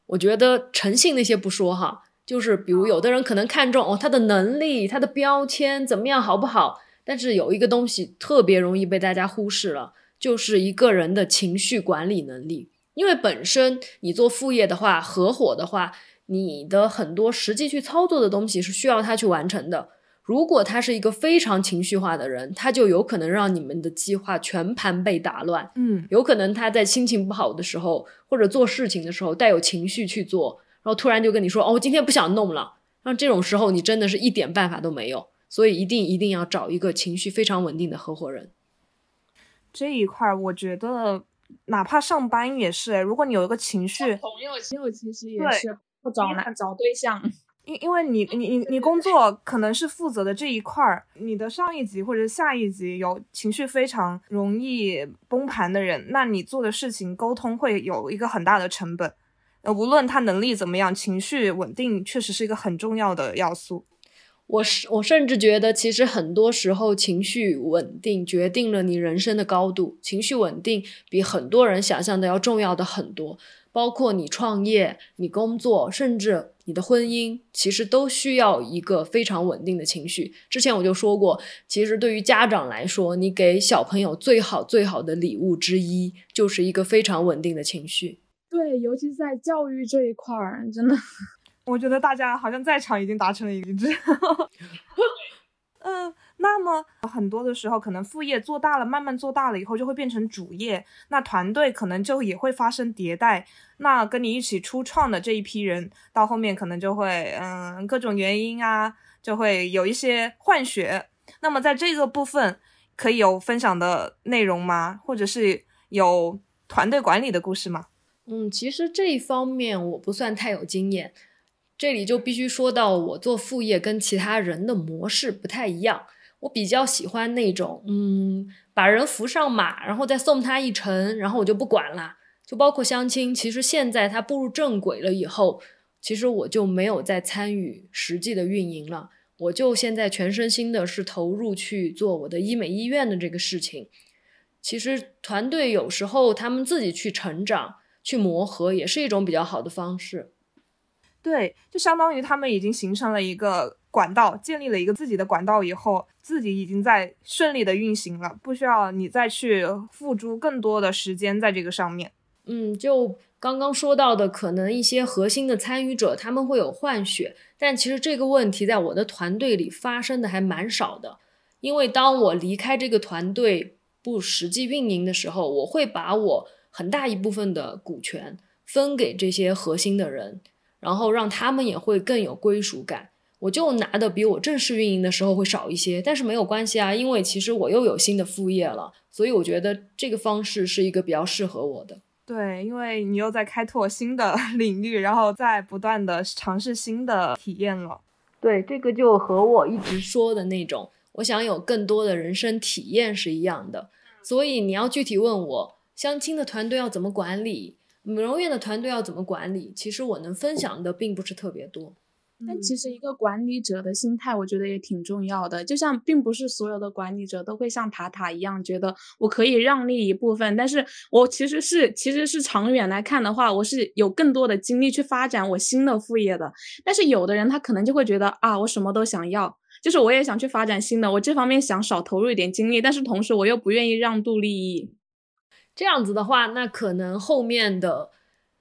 我觉得诚信那些不说哈，就是比如有的人可能看重哦他的能力、他的标签怎么样好不好，但是有一个东西特别容易被大家忽视了，就是一个人的情绪管理能力。因为本身你做副业的话，合伙的话，你的很多实际去操作的东西是需要他去完成的。如果他是一个非常情绪化的人，他就有可能让你们的计划全盘被打乱。嗯，有可能他在心情不好的时候，或者做事情的时候带有情绪去做，然后突然就跟你说：“哦，我今天不想弄了。”那这种时候你真的是一点办法都没有。所以一定一定要找一个情绪非常稳定的合伙人。这一块儿，我觉得哪怕上班也是，如果你有一个情绪，朋友朋友其实也是不找男找对象。因因为你你你你工作可能是负责的这一块儿，你的上一级或者下一级有情绪非常容易崩盘的人，那你做的事情沟通会有一个很大的成本。呃，无论他能力怎么样，情绪稳定确实是一个很重要的要素。我是我甚至觉得，其实很多时候情绪稳定决定了你人生的高度。情绪稳定比很多人想象的要重要的很多，包括你创业、你工作，甚至你的婚姻，其实都需要一个非常稳定的情绪。之前我就说过，其实对于家长来说，你给小朋友最好最好的礼物之一，就是一个非常稳定的情绪。对，尤其是在教育这一块儿，真的。我觉得大家好像在场已经达成了一致。嗯，那么很多的时候，可能副业做大了，慢慢做大了以后，就会变成主业。那团队可能就也会发生迭代。那跟你一起初创的这一批人，到后面可能就会，嗯，各种原因啊，就会有一些换血。那么在这个部分，可以有分享的内容吗？或者是有团队管理的故事吗？嗯，其实这一方面我不算太有经验，这里就必须说到我做副业跟其他人的模式不太一样。我比较喜欢那种，嗯，把人扶上马，然后再送他一程，然后我就不管了。就包括相亲，其实现在他步入正轨了以后，其实我就没有再参与实际的运营了。我就现在全身心的是投入去做我的医美医院的这个事情。其实团队有时候他们自己去成长、去磨合，也是一种比较好的方式。对，就相当于他们已经形成了一个管道，建立了一个自己的管道以后，自己已经在顺利的运行了，不需要你再去付诸更多的时间在这个上面。嗯，就刚刚说到的，可能一些核心的参与者他们会有换血，但其实这个问题在我的团队里发生的还蛮少的。因为当我离开这个团队不实际运营的时候，我会把我很大一部分的股权分给这些核心的人，然后让他们也会更有归属感。我就拿的比我正式运营的时候会少一些，但是没有关系啊，因为其实我又有新的副业了，所以我觉得这个方式是一个比较适合我的。对，因为你又在开拓新的 领域，然后在不断的尝试新的体验了。对，这个就和我一直说的那种，我想有更多的人生体验是一样的。所以你要具体问我，相亲的团队要怎么管理，美容院的团队要怎么管理，其实我能分享的并不是特别多。但其实一个管理者的心态，我觉得也挺重要的。就像并不是所有的管理者都会像塔塔一样，觉得我可以让利一部分，但是我其实是其实是长远来看的话，我是有更多的精力去发展我新的副业的。但是有的人他可能就会觉得啊，我什么都想要，就是我也想去发展新的，我这方面想少投入一点精力，但是同时我又不愿意让渡利益。这样子的话，那可能后面的。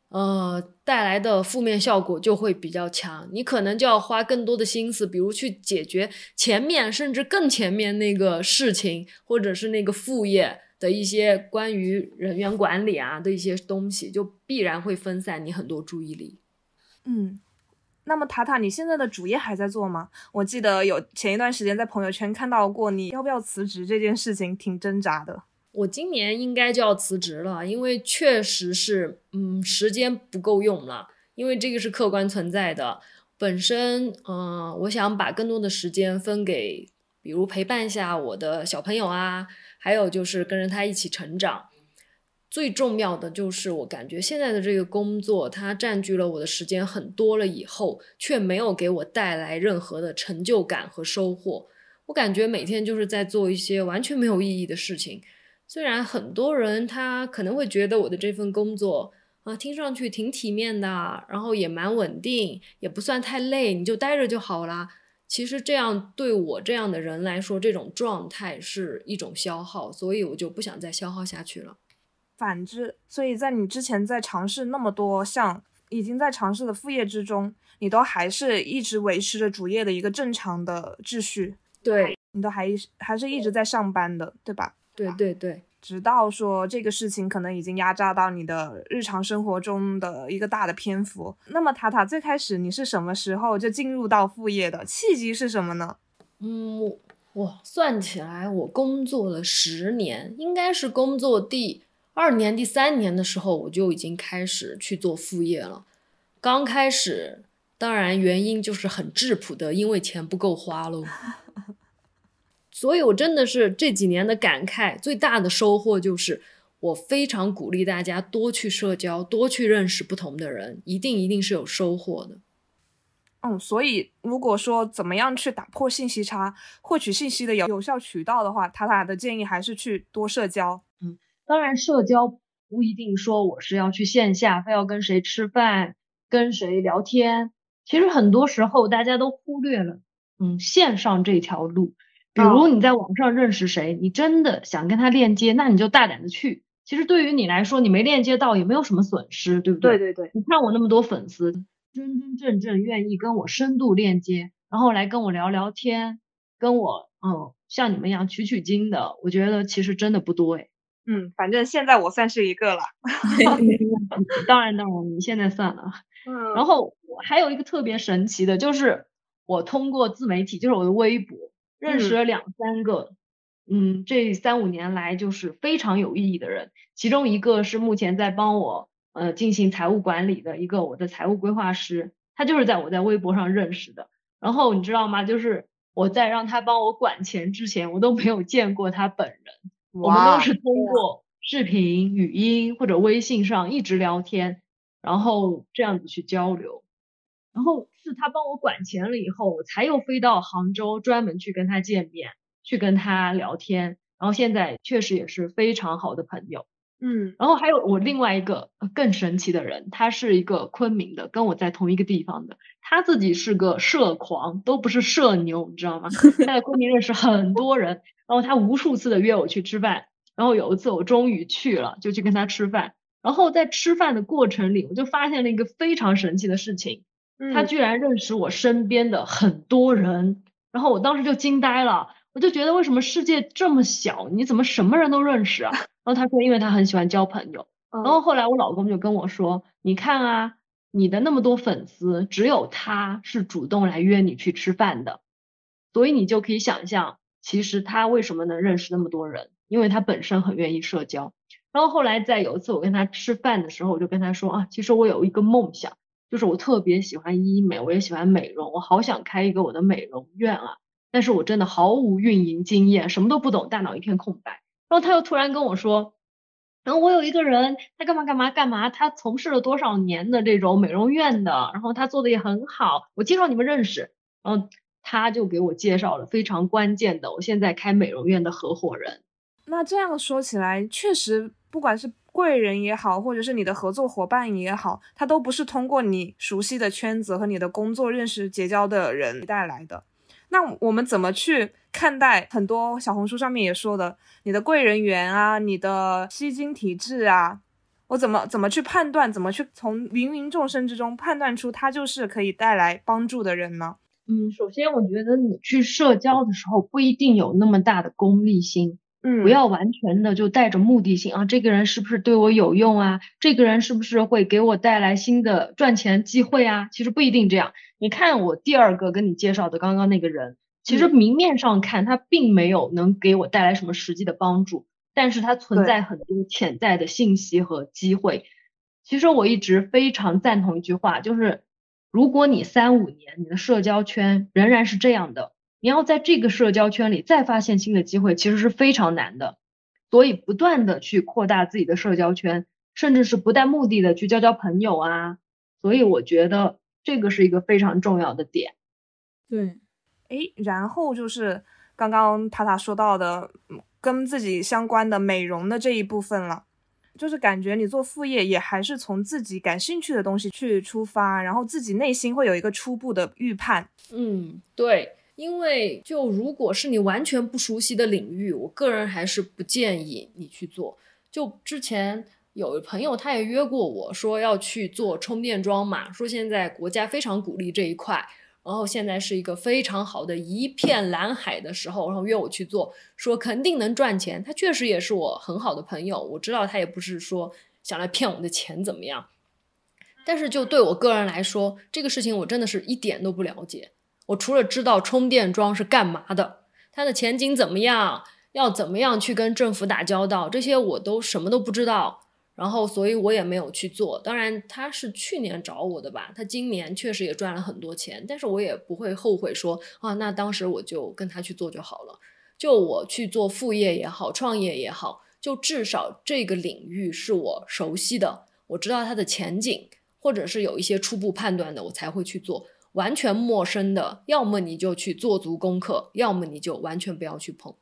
呃，带来的负面效果就会比较强，你可能就要花更多的心思，比如去解决前面甚至更前面那个事情，或者是那个副业的一些关于人员管理啊的一些东西，就必然会分散你很多注意力。嗯，那么塔塔，你现在的主业还在做吗？我记得有前一段时间在朋友圈看到过你要不要辞职这件事情，挺挣扎的。我今年应该就要辞职了，因为确实是，嗯，时间不够用了。因为这个是客观存在的。本身，嗯，我想把更多的时间分给，比如陪伴一下我的小朋友啊，还有就是跟着他一起成长。最重要的就是，我感觉现在的这个工作，它占据了我的时间很多了，以后却没有给我带来任何的成就感和收获。我感觉每天就是在做一些完全没有意义的事情。虽然很多人他可能会觉得我的这份工作啊，听上去挺体面的，然后也蛮稳定，也不算太累，你就待着就好啦。其实这样对我这样的人来说，这种状态是一种消耗，所以我就不想再消耗下去了。反之，所以在你之前在尝试那么多项已经在尝试的副业之中，你都还是一直维持着主业的一个正常的秩序。对你都还还是一直在上班的，对吧？对对对，直到说这个事情可能已经压榨到你的日常生活中的一个大的篇幅。那么塔塔最开始你是什么时候就进入到副业的契机是什么呢？嗯，我算起来我工作了十年，应该是工作第二年、第三年的时候我就已经开始去做副业了。刚开始，当然原因就是很质朴的，因为钱不够花喽。所以，我真的是这几年的感慨，最大的收获就是，我非常鼓励大家多去社交，多去认识不同的人，一定一定是有收获的。嗯，所以如果说怎么样去打破信息差，获取信息的有有效渠道的话，塔塔的建议还是去多社交。嗯，当然，社交不一定说我是要去线下，非要跟谁吃饭，跟谁聊天。其实很多时候大家都忽略了，嗯，线上这条路。比如你在网上认识谁，你真的想跟他链接，那你就大胆的去。其实对于你来说，你没链接到也没有什么损失，对不对？对对对。你看我那么多粉丝，真真正正愿意跟我深度链接，然后来跟我聊聊天，跟我嗯像你们一样取取经的，我觉得其实真的不多哎。嗯，反正现在我算是一个了。当然当然，你现在算了。嗯。然后我还有一个特别神奇的，就是我通过自媒体，就是我的微博。认识了两三个，嗯，这三五年来就是非常有意义的人。其中一个是目前在帮我呃进行财务管理的一个我的财务规划师，他就是在我在微博上认识的。然后你知道吗？就是我在让他帮我管钱之前，我都没有见过他本人，我们都是通过视频、语音或者微信上一直聊天，然后这样子去交流。然后是他帮我管钱了以后，我才又飞到杭州专门去跟他见面，去跟他聊天。然后现在确实也是非常好的朋友。嗯，然后还有我另外一个更神奇的人，他是一个昆明的，跟我在同一个地方的。他自己是个社狂，都不是社牛，你知道吗？他在昆明认识很多人，然后他无数次的约我去吃饭。然后有一次我终于去了，就去跟他吃饭。然后在吃饭的过程里，我就发现了一个非常神奇的事情。他居然认识我身边的很多人，然后我当时就惊呆了，我就觉得为什么世界这么小，你怎么什么人都认识啊？然后他说，因为他很喜欢交朋友。然后后来我老公就跟我说，你看啊，你的那么多粉丝，只有他是主动来约你去吃饭的，所以你就可以想象，其实他为什么能认识那么多人，因为他本身很愿意社交。然后后来在有一次我跟他吃饭的时候，我就跟他说啊，其实我有一个梦想。就是我特别喜欢医美，我也喜欢美容，我好想开一个我的美容院啊！但是我真的毫无运营经验，什么都不懂，大脑一片空白。然后他又突然跟我说，然后我有一个人，他干嘛干嘛干嘛，他从事了多少年的这种美容院的，然后他做的也很好，我介绍你们认识，然后他就给我介绍了非常关键的，我现在开美容院的合伙人。那这样说起来，确实，不管是贵人也好，或者是你的合作伙伴也好，他都不是通过你熟悉的圈子和你的工作认识结交的人带来的。那我们怎么去看待很多小红书上面也说的你的贵人缘啊，你的吸金体质啊？我怎么怎么去判断？怎么去从芸芸众生之中判断出他就是可以带来帮助的人呢？嗯，首先我觉得你去社交的时候不一定有那么大的功利心。嗯，不要完全的就带着目的性啊，这个人是不是对我有用啊？这个人是不是会给我带来新的赚钱机会啊？其实不一定这样。你看我第二个跟你介绍的刚刚那个人，其实明面上看他并没有能给我带来什么实际的帮助，但是他存在很多潜在的信息和机会。其实我一直非常赞同一句话，就是如果你三五年你的社交圈仍然是这样的。你要在这个社交圈里再发现新的机会，其实是非常难的。所以不断的去扩大自己的社交圈，甚至是不带目的的去交交朋友啊。所以我觉得这个是一个非常重要的点。对，哎，然后就是刚刚塔塔说到的，跟自己相关的美容的这一部分了。就是感觉你做副业也还是从自己感兴趣的东西去出发，然后自己内心会有一个初步的预判。嗯，对。因为就如果是你完全不熟悉的领域，我个人还是不建议你去做。就之前有朋友他也约过我说要去做充电桩嘛，说现在国家非常鼓励这一块，然后现在是一个非常好的一片蓝海的时候，然后约我去做，说肯定能赚钱。他确实也是我很好的朋友，我知道他也不是说想来骗我的钱怎么样。但是就对我个人来说，这个事情我真的是一点都不了解。我除了知道充电桩是干嘛的，它的前景怎么样，要怎么样去跟政府打交道，这些我都什么都不知道。然后，所以我也没有去做。当然，他是去年找我的吧，他今年确实也赚了很多钱，但是我也不会后悔说啊，那当时我就跟他去做就好了。就我去做副业也好，创业也好，就至少这个领域是我熟悉的，我知道它的前景，或者是有一些初步判断的，我才会去做。完全陌生的，要么你就去做足功课，要么你就完全不要去碰。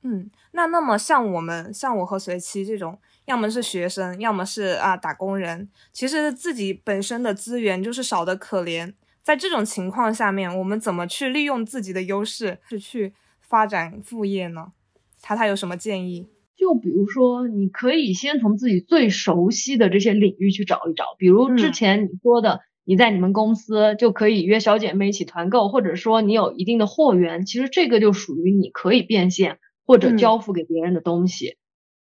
嗯，那那么像我们，像我和随七这种，要么是学生，要么是啊打工人，其实自己本身的资源就是少的可怜。在这种情况下面，我们怎么去利用自己的优势，是去发展副业呢？塔塔有什么建议？就比如说，你可以先从自己最熟悉的这些领域去找一找，比如之前你说的。你在你们公司就可以约小姐妹一起团购，或者说你有一定的货源，其实这个就属于你可以变现或者交付给别人的东西。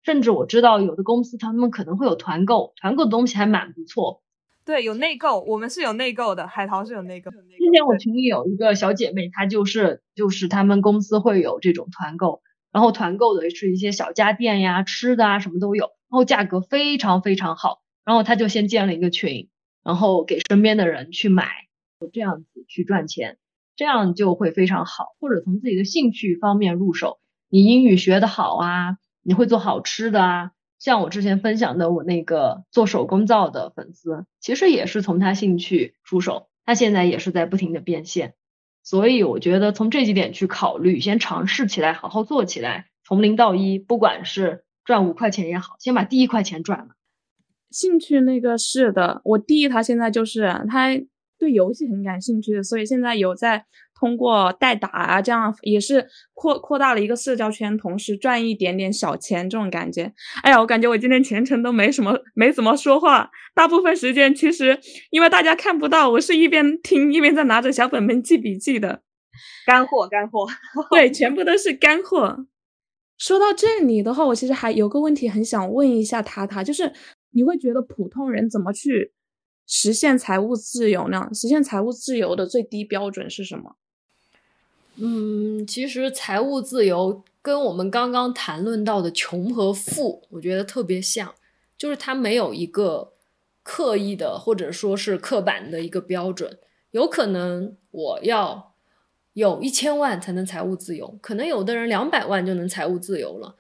甚至我知道有的公司他们可能会有团购，团购的东西还蛮不错。对，有内购，我们是有内购的，海淘是有内购。之前我群里有一个小姐妹，她就是就是他们公司会有这种团购，然后团购的是一些小家电呀、吃的啊什么都有，然后价格非常非常好，然后她就先建了一个群。然后给身边的人去买，这样子去赚钱，这样就会非常好。或者从自己的兴趣方面入手，你英语学得好啊，你会做好吃的啊。像我之前分享的，我那个做手工皂的粉丝，其实也是从他兴趣出手，他现在也是在不停的变现。所以我觉得从这几点去考虑，先尝试起来，好好做起来，从零到一，不管是赚五块钱也好，先把第一块钱赚了。兴趣那个是的，我弟他现在就是他对游戏很感兴趣，所以现在有在通过代打啊，这样也是扩扩大了一个社交圈，同时赚一点点小钱这种感觉。哎呀，我感觉我今天全程都没什么没怎么说话，大部分时间其实因为大家看不到，我是一边听一边在拿着小本本记笔记的，干货干货，对，全部都是干货。说到这里的话，我其实还有个问题很想问一下塔塔，就是。你会觉得普通人怎么去实现财务自由呢？实现财务自由的最低标准是什么？嗯，其实财务自由跟我们刚刚谈论到的穷和富，我觉得特别像，就是它没有一个刻意的或者说是刻板的一个标准。有可能我要有一千万才能财务自由，可能有的人两百万就能财务自由了。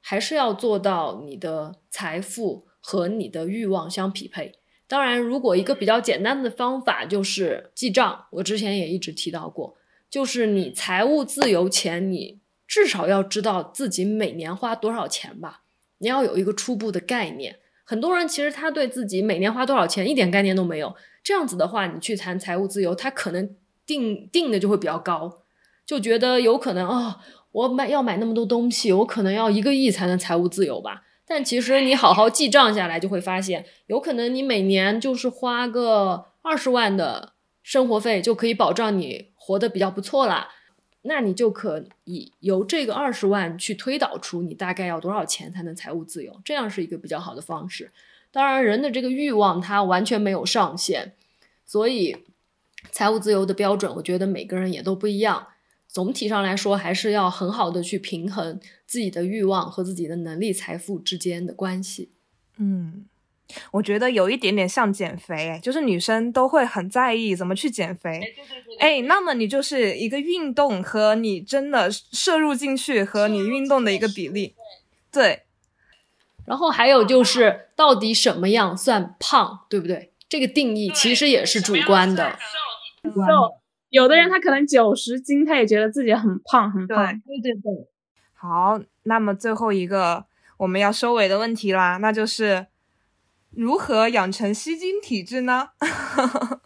还是要做到你的财富和你的欲望相匹配。当然，如果一个比较简单的方法就是记账，我之前也一直提到过，就是你财务自由前，你至少要知道自己每年花多少钱吧，你要有一个初步的概念。很多人其实他对自己每年花多少钱一点概念都没有，这样子的话，你去谈财务自由，他可能定定的就会比较高，就觉得有可能哦，我买要买那么多东西，我可能要一个亿才能财务自由吧。但其实你好好记账下来，就会发现，有可能你每年就是花个二十万的生活费，就可以保障你活得比较不错啦。那你就可以由这个二十万去推导出你大概要多少钱才能财务自由，这样是一个比较好的方式。当然，人的这个欲望它完全没有上限，所以财务自由的标准，我觉得每个人也都不一样。总体上来说，还是要很好的去平衡自己的欲望和自己的能力、财富之间的关系。嗯，我觉得有一点点像减肥，就是女生都会很在意怎么去减肥。哎，那么你就是一个运动和你真的摄入进去和你运动的一个比例。对。然后还有就是到底什么样算胖，对不对？这个定义其实也是主观的。瘦，有的人他可能九十斤，他也觉得自己很胖很胖。对对对。好，那么最后一个我们要收尾的问题啦，那就是如何养成吸金体质呢？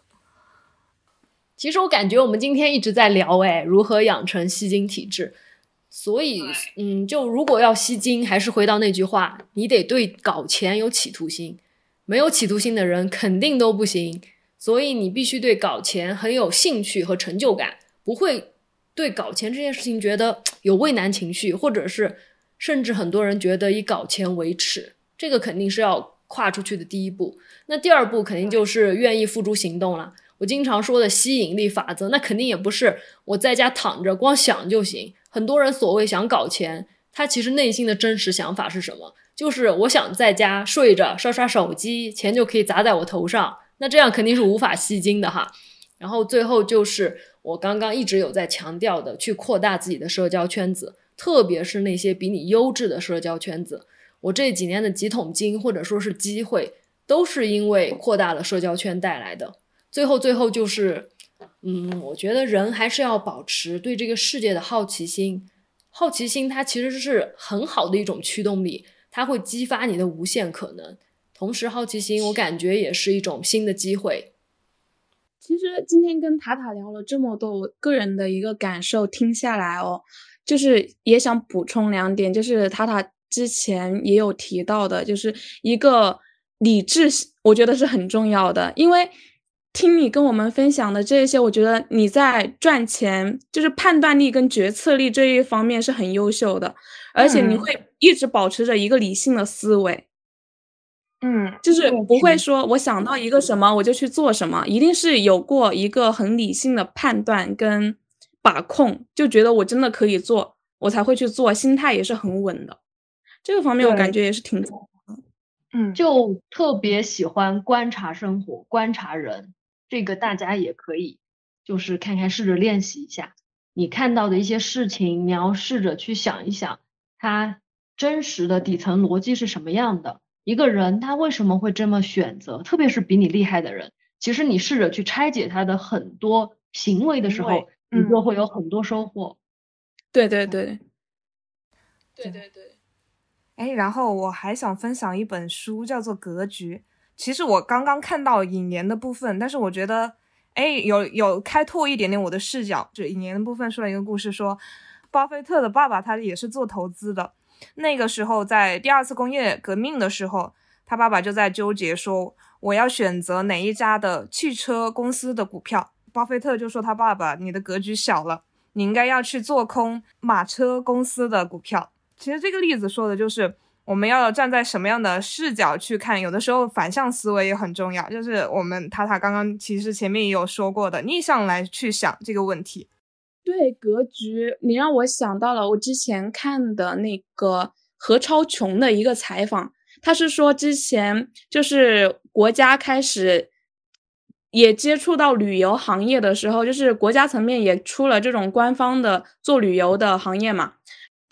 其实我感觉我们今天一直在聊，哎，如何养成吸金体质。所以，嗯，就如果要吸金，还是回到那句话，你得对搞钱有企图心，没有企图心的人肯定都不行。所以你必须对搞钱很有兴趣和成就感，不会对搞钱这件事情觉得有畏难情绪，或者是甚至很多人觉得以搞钱为耻，这个肯定是要跨出去的第一步。那第二步肯定就是愿意付诸行动了。我经常说的吸引力法则，那肯定也不是我在家躺着光想就行。很多人所谓想搞钱，他其实内心的真实想法是什么？就是我想在家睡着刷刷手机，钱就可以砸在我头上。那这样肯定是无法吸金的哈。然后最后就是我刚刚一直有在强调的，去扩大自己的社交圈子，特别是那些比你优质的社交圈子。我这几年的几桶金或者说是机会，都是因为扩大了社交圈带来的。最后，最后就是，嗯，我觉得人还是要保持对这个世界的好奇心。好奇心它其实是很好的一种驱动力，它会激发你的无限可能。同时，好奇心我感觉也是一种新的机会。其实今天跟塔塔聊了这么多，我个人的一个感受听下来哦，就是也想补充两点，就是塔塔之前也有提到的，就是一个理智，我觉得是很重要的，因为。听你跟我们分享的这些，我觉得你在赚钱，就是判断力跟决策力这一方面是很优秀的，而且你会一直保持着一个理性的思维，嗯，就是不会说我想到一个什么我就去做什么，一定是有过一个很理性的判断跟把控，就觉得我真的可以做，我才会去做，心态也是很稳的，这个方面我感觉也是挺，嗯，就特别喜欢观察生活，观察人。这个大家也可以，就是看看试着练习一下，你看到的一些事情，你要试着去想一想，它真实的底层逻辑是什么样的？一个人他为什么会这么选择？特别是比你厉害的人，其实你试着去拆解他的很多行为的时候，你就会有很多收获。对对对，对对对。哎，然后我还想分享一本书，叫做《格局》。其实我刚刚看到引言的部分，但是我觉得，哎，有有开拓一点点我的视角。就引言的部分说了一个故事，说巴菲特的爸爸他也是做投资的。那个时候在第二次工业革命的时候，他爸爸就在纠结说，我要选择哪一家的汽车公司的股票。巴菲特就说他爸爸，你的格局小了，你应该要去做空马车公司的股票。其实这个例子说的就是。我们要站在什么样的视角去看？有的时候反向思维也很重要，就是我们塔塔刚刚其实前面也有说过的，逆向来去想这个问题。对格局，你让我想到了我之前看的那个何超琼的一个采访，他是说之前就是国家开始也接触到旅游行业的时候，就是国家层面也出了这种官方的做旅游的行业嘛。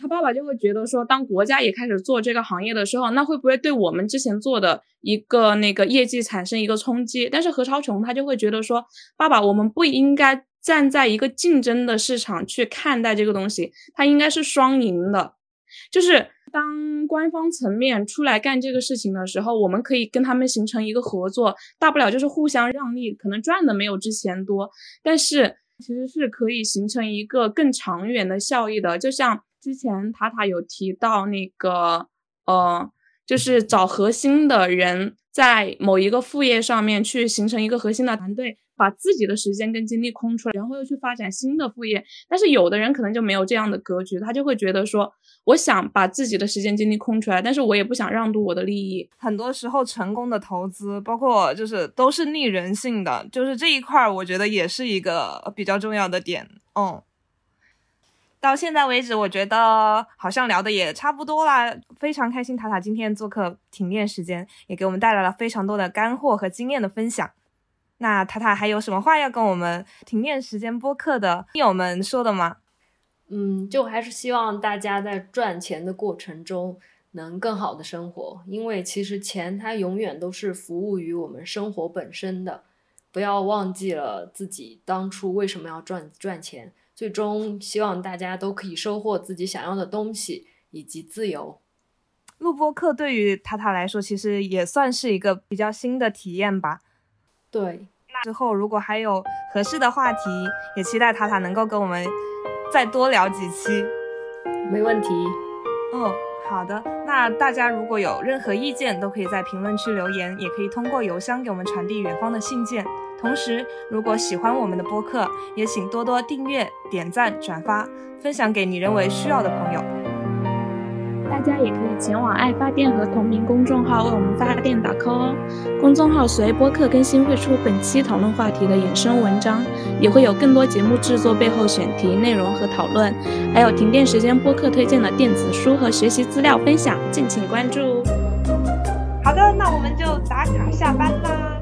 他爸爸就会觉得说，当国家也开始做这个行业的时候，那会不会对我们之前做的一个那个业绩产生一个冲击？但是何超琼他就会觉得说，爸爸，我们不应该站在一个竞争的市场去看待这个东西，它应该是双赢的。就是当官方层面出来干这个事情的时候，我们可以跟他们形成一个合作，大不了就是互相让利，可能赚的没有之前多，但是其实是可以形成一个更长远的效益的，就像。之前塔塔有提到那个，呃，就是找核心的人，在某一个副业上面去形成一个核心的团队，把自己的时间跟精力空出来，然后又去发展新的副业。但是有的人可能就没有这样的格局，他就会觉得说，我想把自己的时间精力空出来，但是我也不想让渡我的利益。很多时候，成功的投资，包括就是都是逆人性的，就是这一块，我觉得也是一个比较重要的点。嗯。到现在为止，我觉得好像聊的也差不多啦。非常开心，塔塔今天做客停电时间，也给我们带来了非常多的干货和经验的分享。那塔塔还有什么话要跟我们停电时间播客的听友们说的吗？嗯，就还是希望大家在赚钱的过程中能更好的生活，因为其实钱它永远都是服务于我们生活本身的。不要忘记了自己当初为什么要赚赚钱。最终，希望大家都可以收获自己想要的东西以及自由。录播课对于塔塔来说，其实也算是一个比较新的体验吧。对，那之后如果还有合适的话题，也期待塔塔能够跟我们再多聊几期。没问题。哦，好的。那大家如果有任何意见，都可以在评论区留言，也可以通过邮箱给我们传递远方的信件。同时，如果喜欢我们的播客，也请多多订阅、点赞、转发，分享给你认为需要的朋友。大家也可以前往爱发电和同名公众号为我们发电打 call 哦。公众号随播客更新会出本期讨论话题的衍生文章，也会有更多节目制作背后选题内容和讨论，还有停电时间播客推荐的电子书和学习资料分享，敬请关注。好的，那我们就打卡下班啦。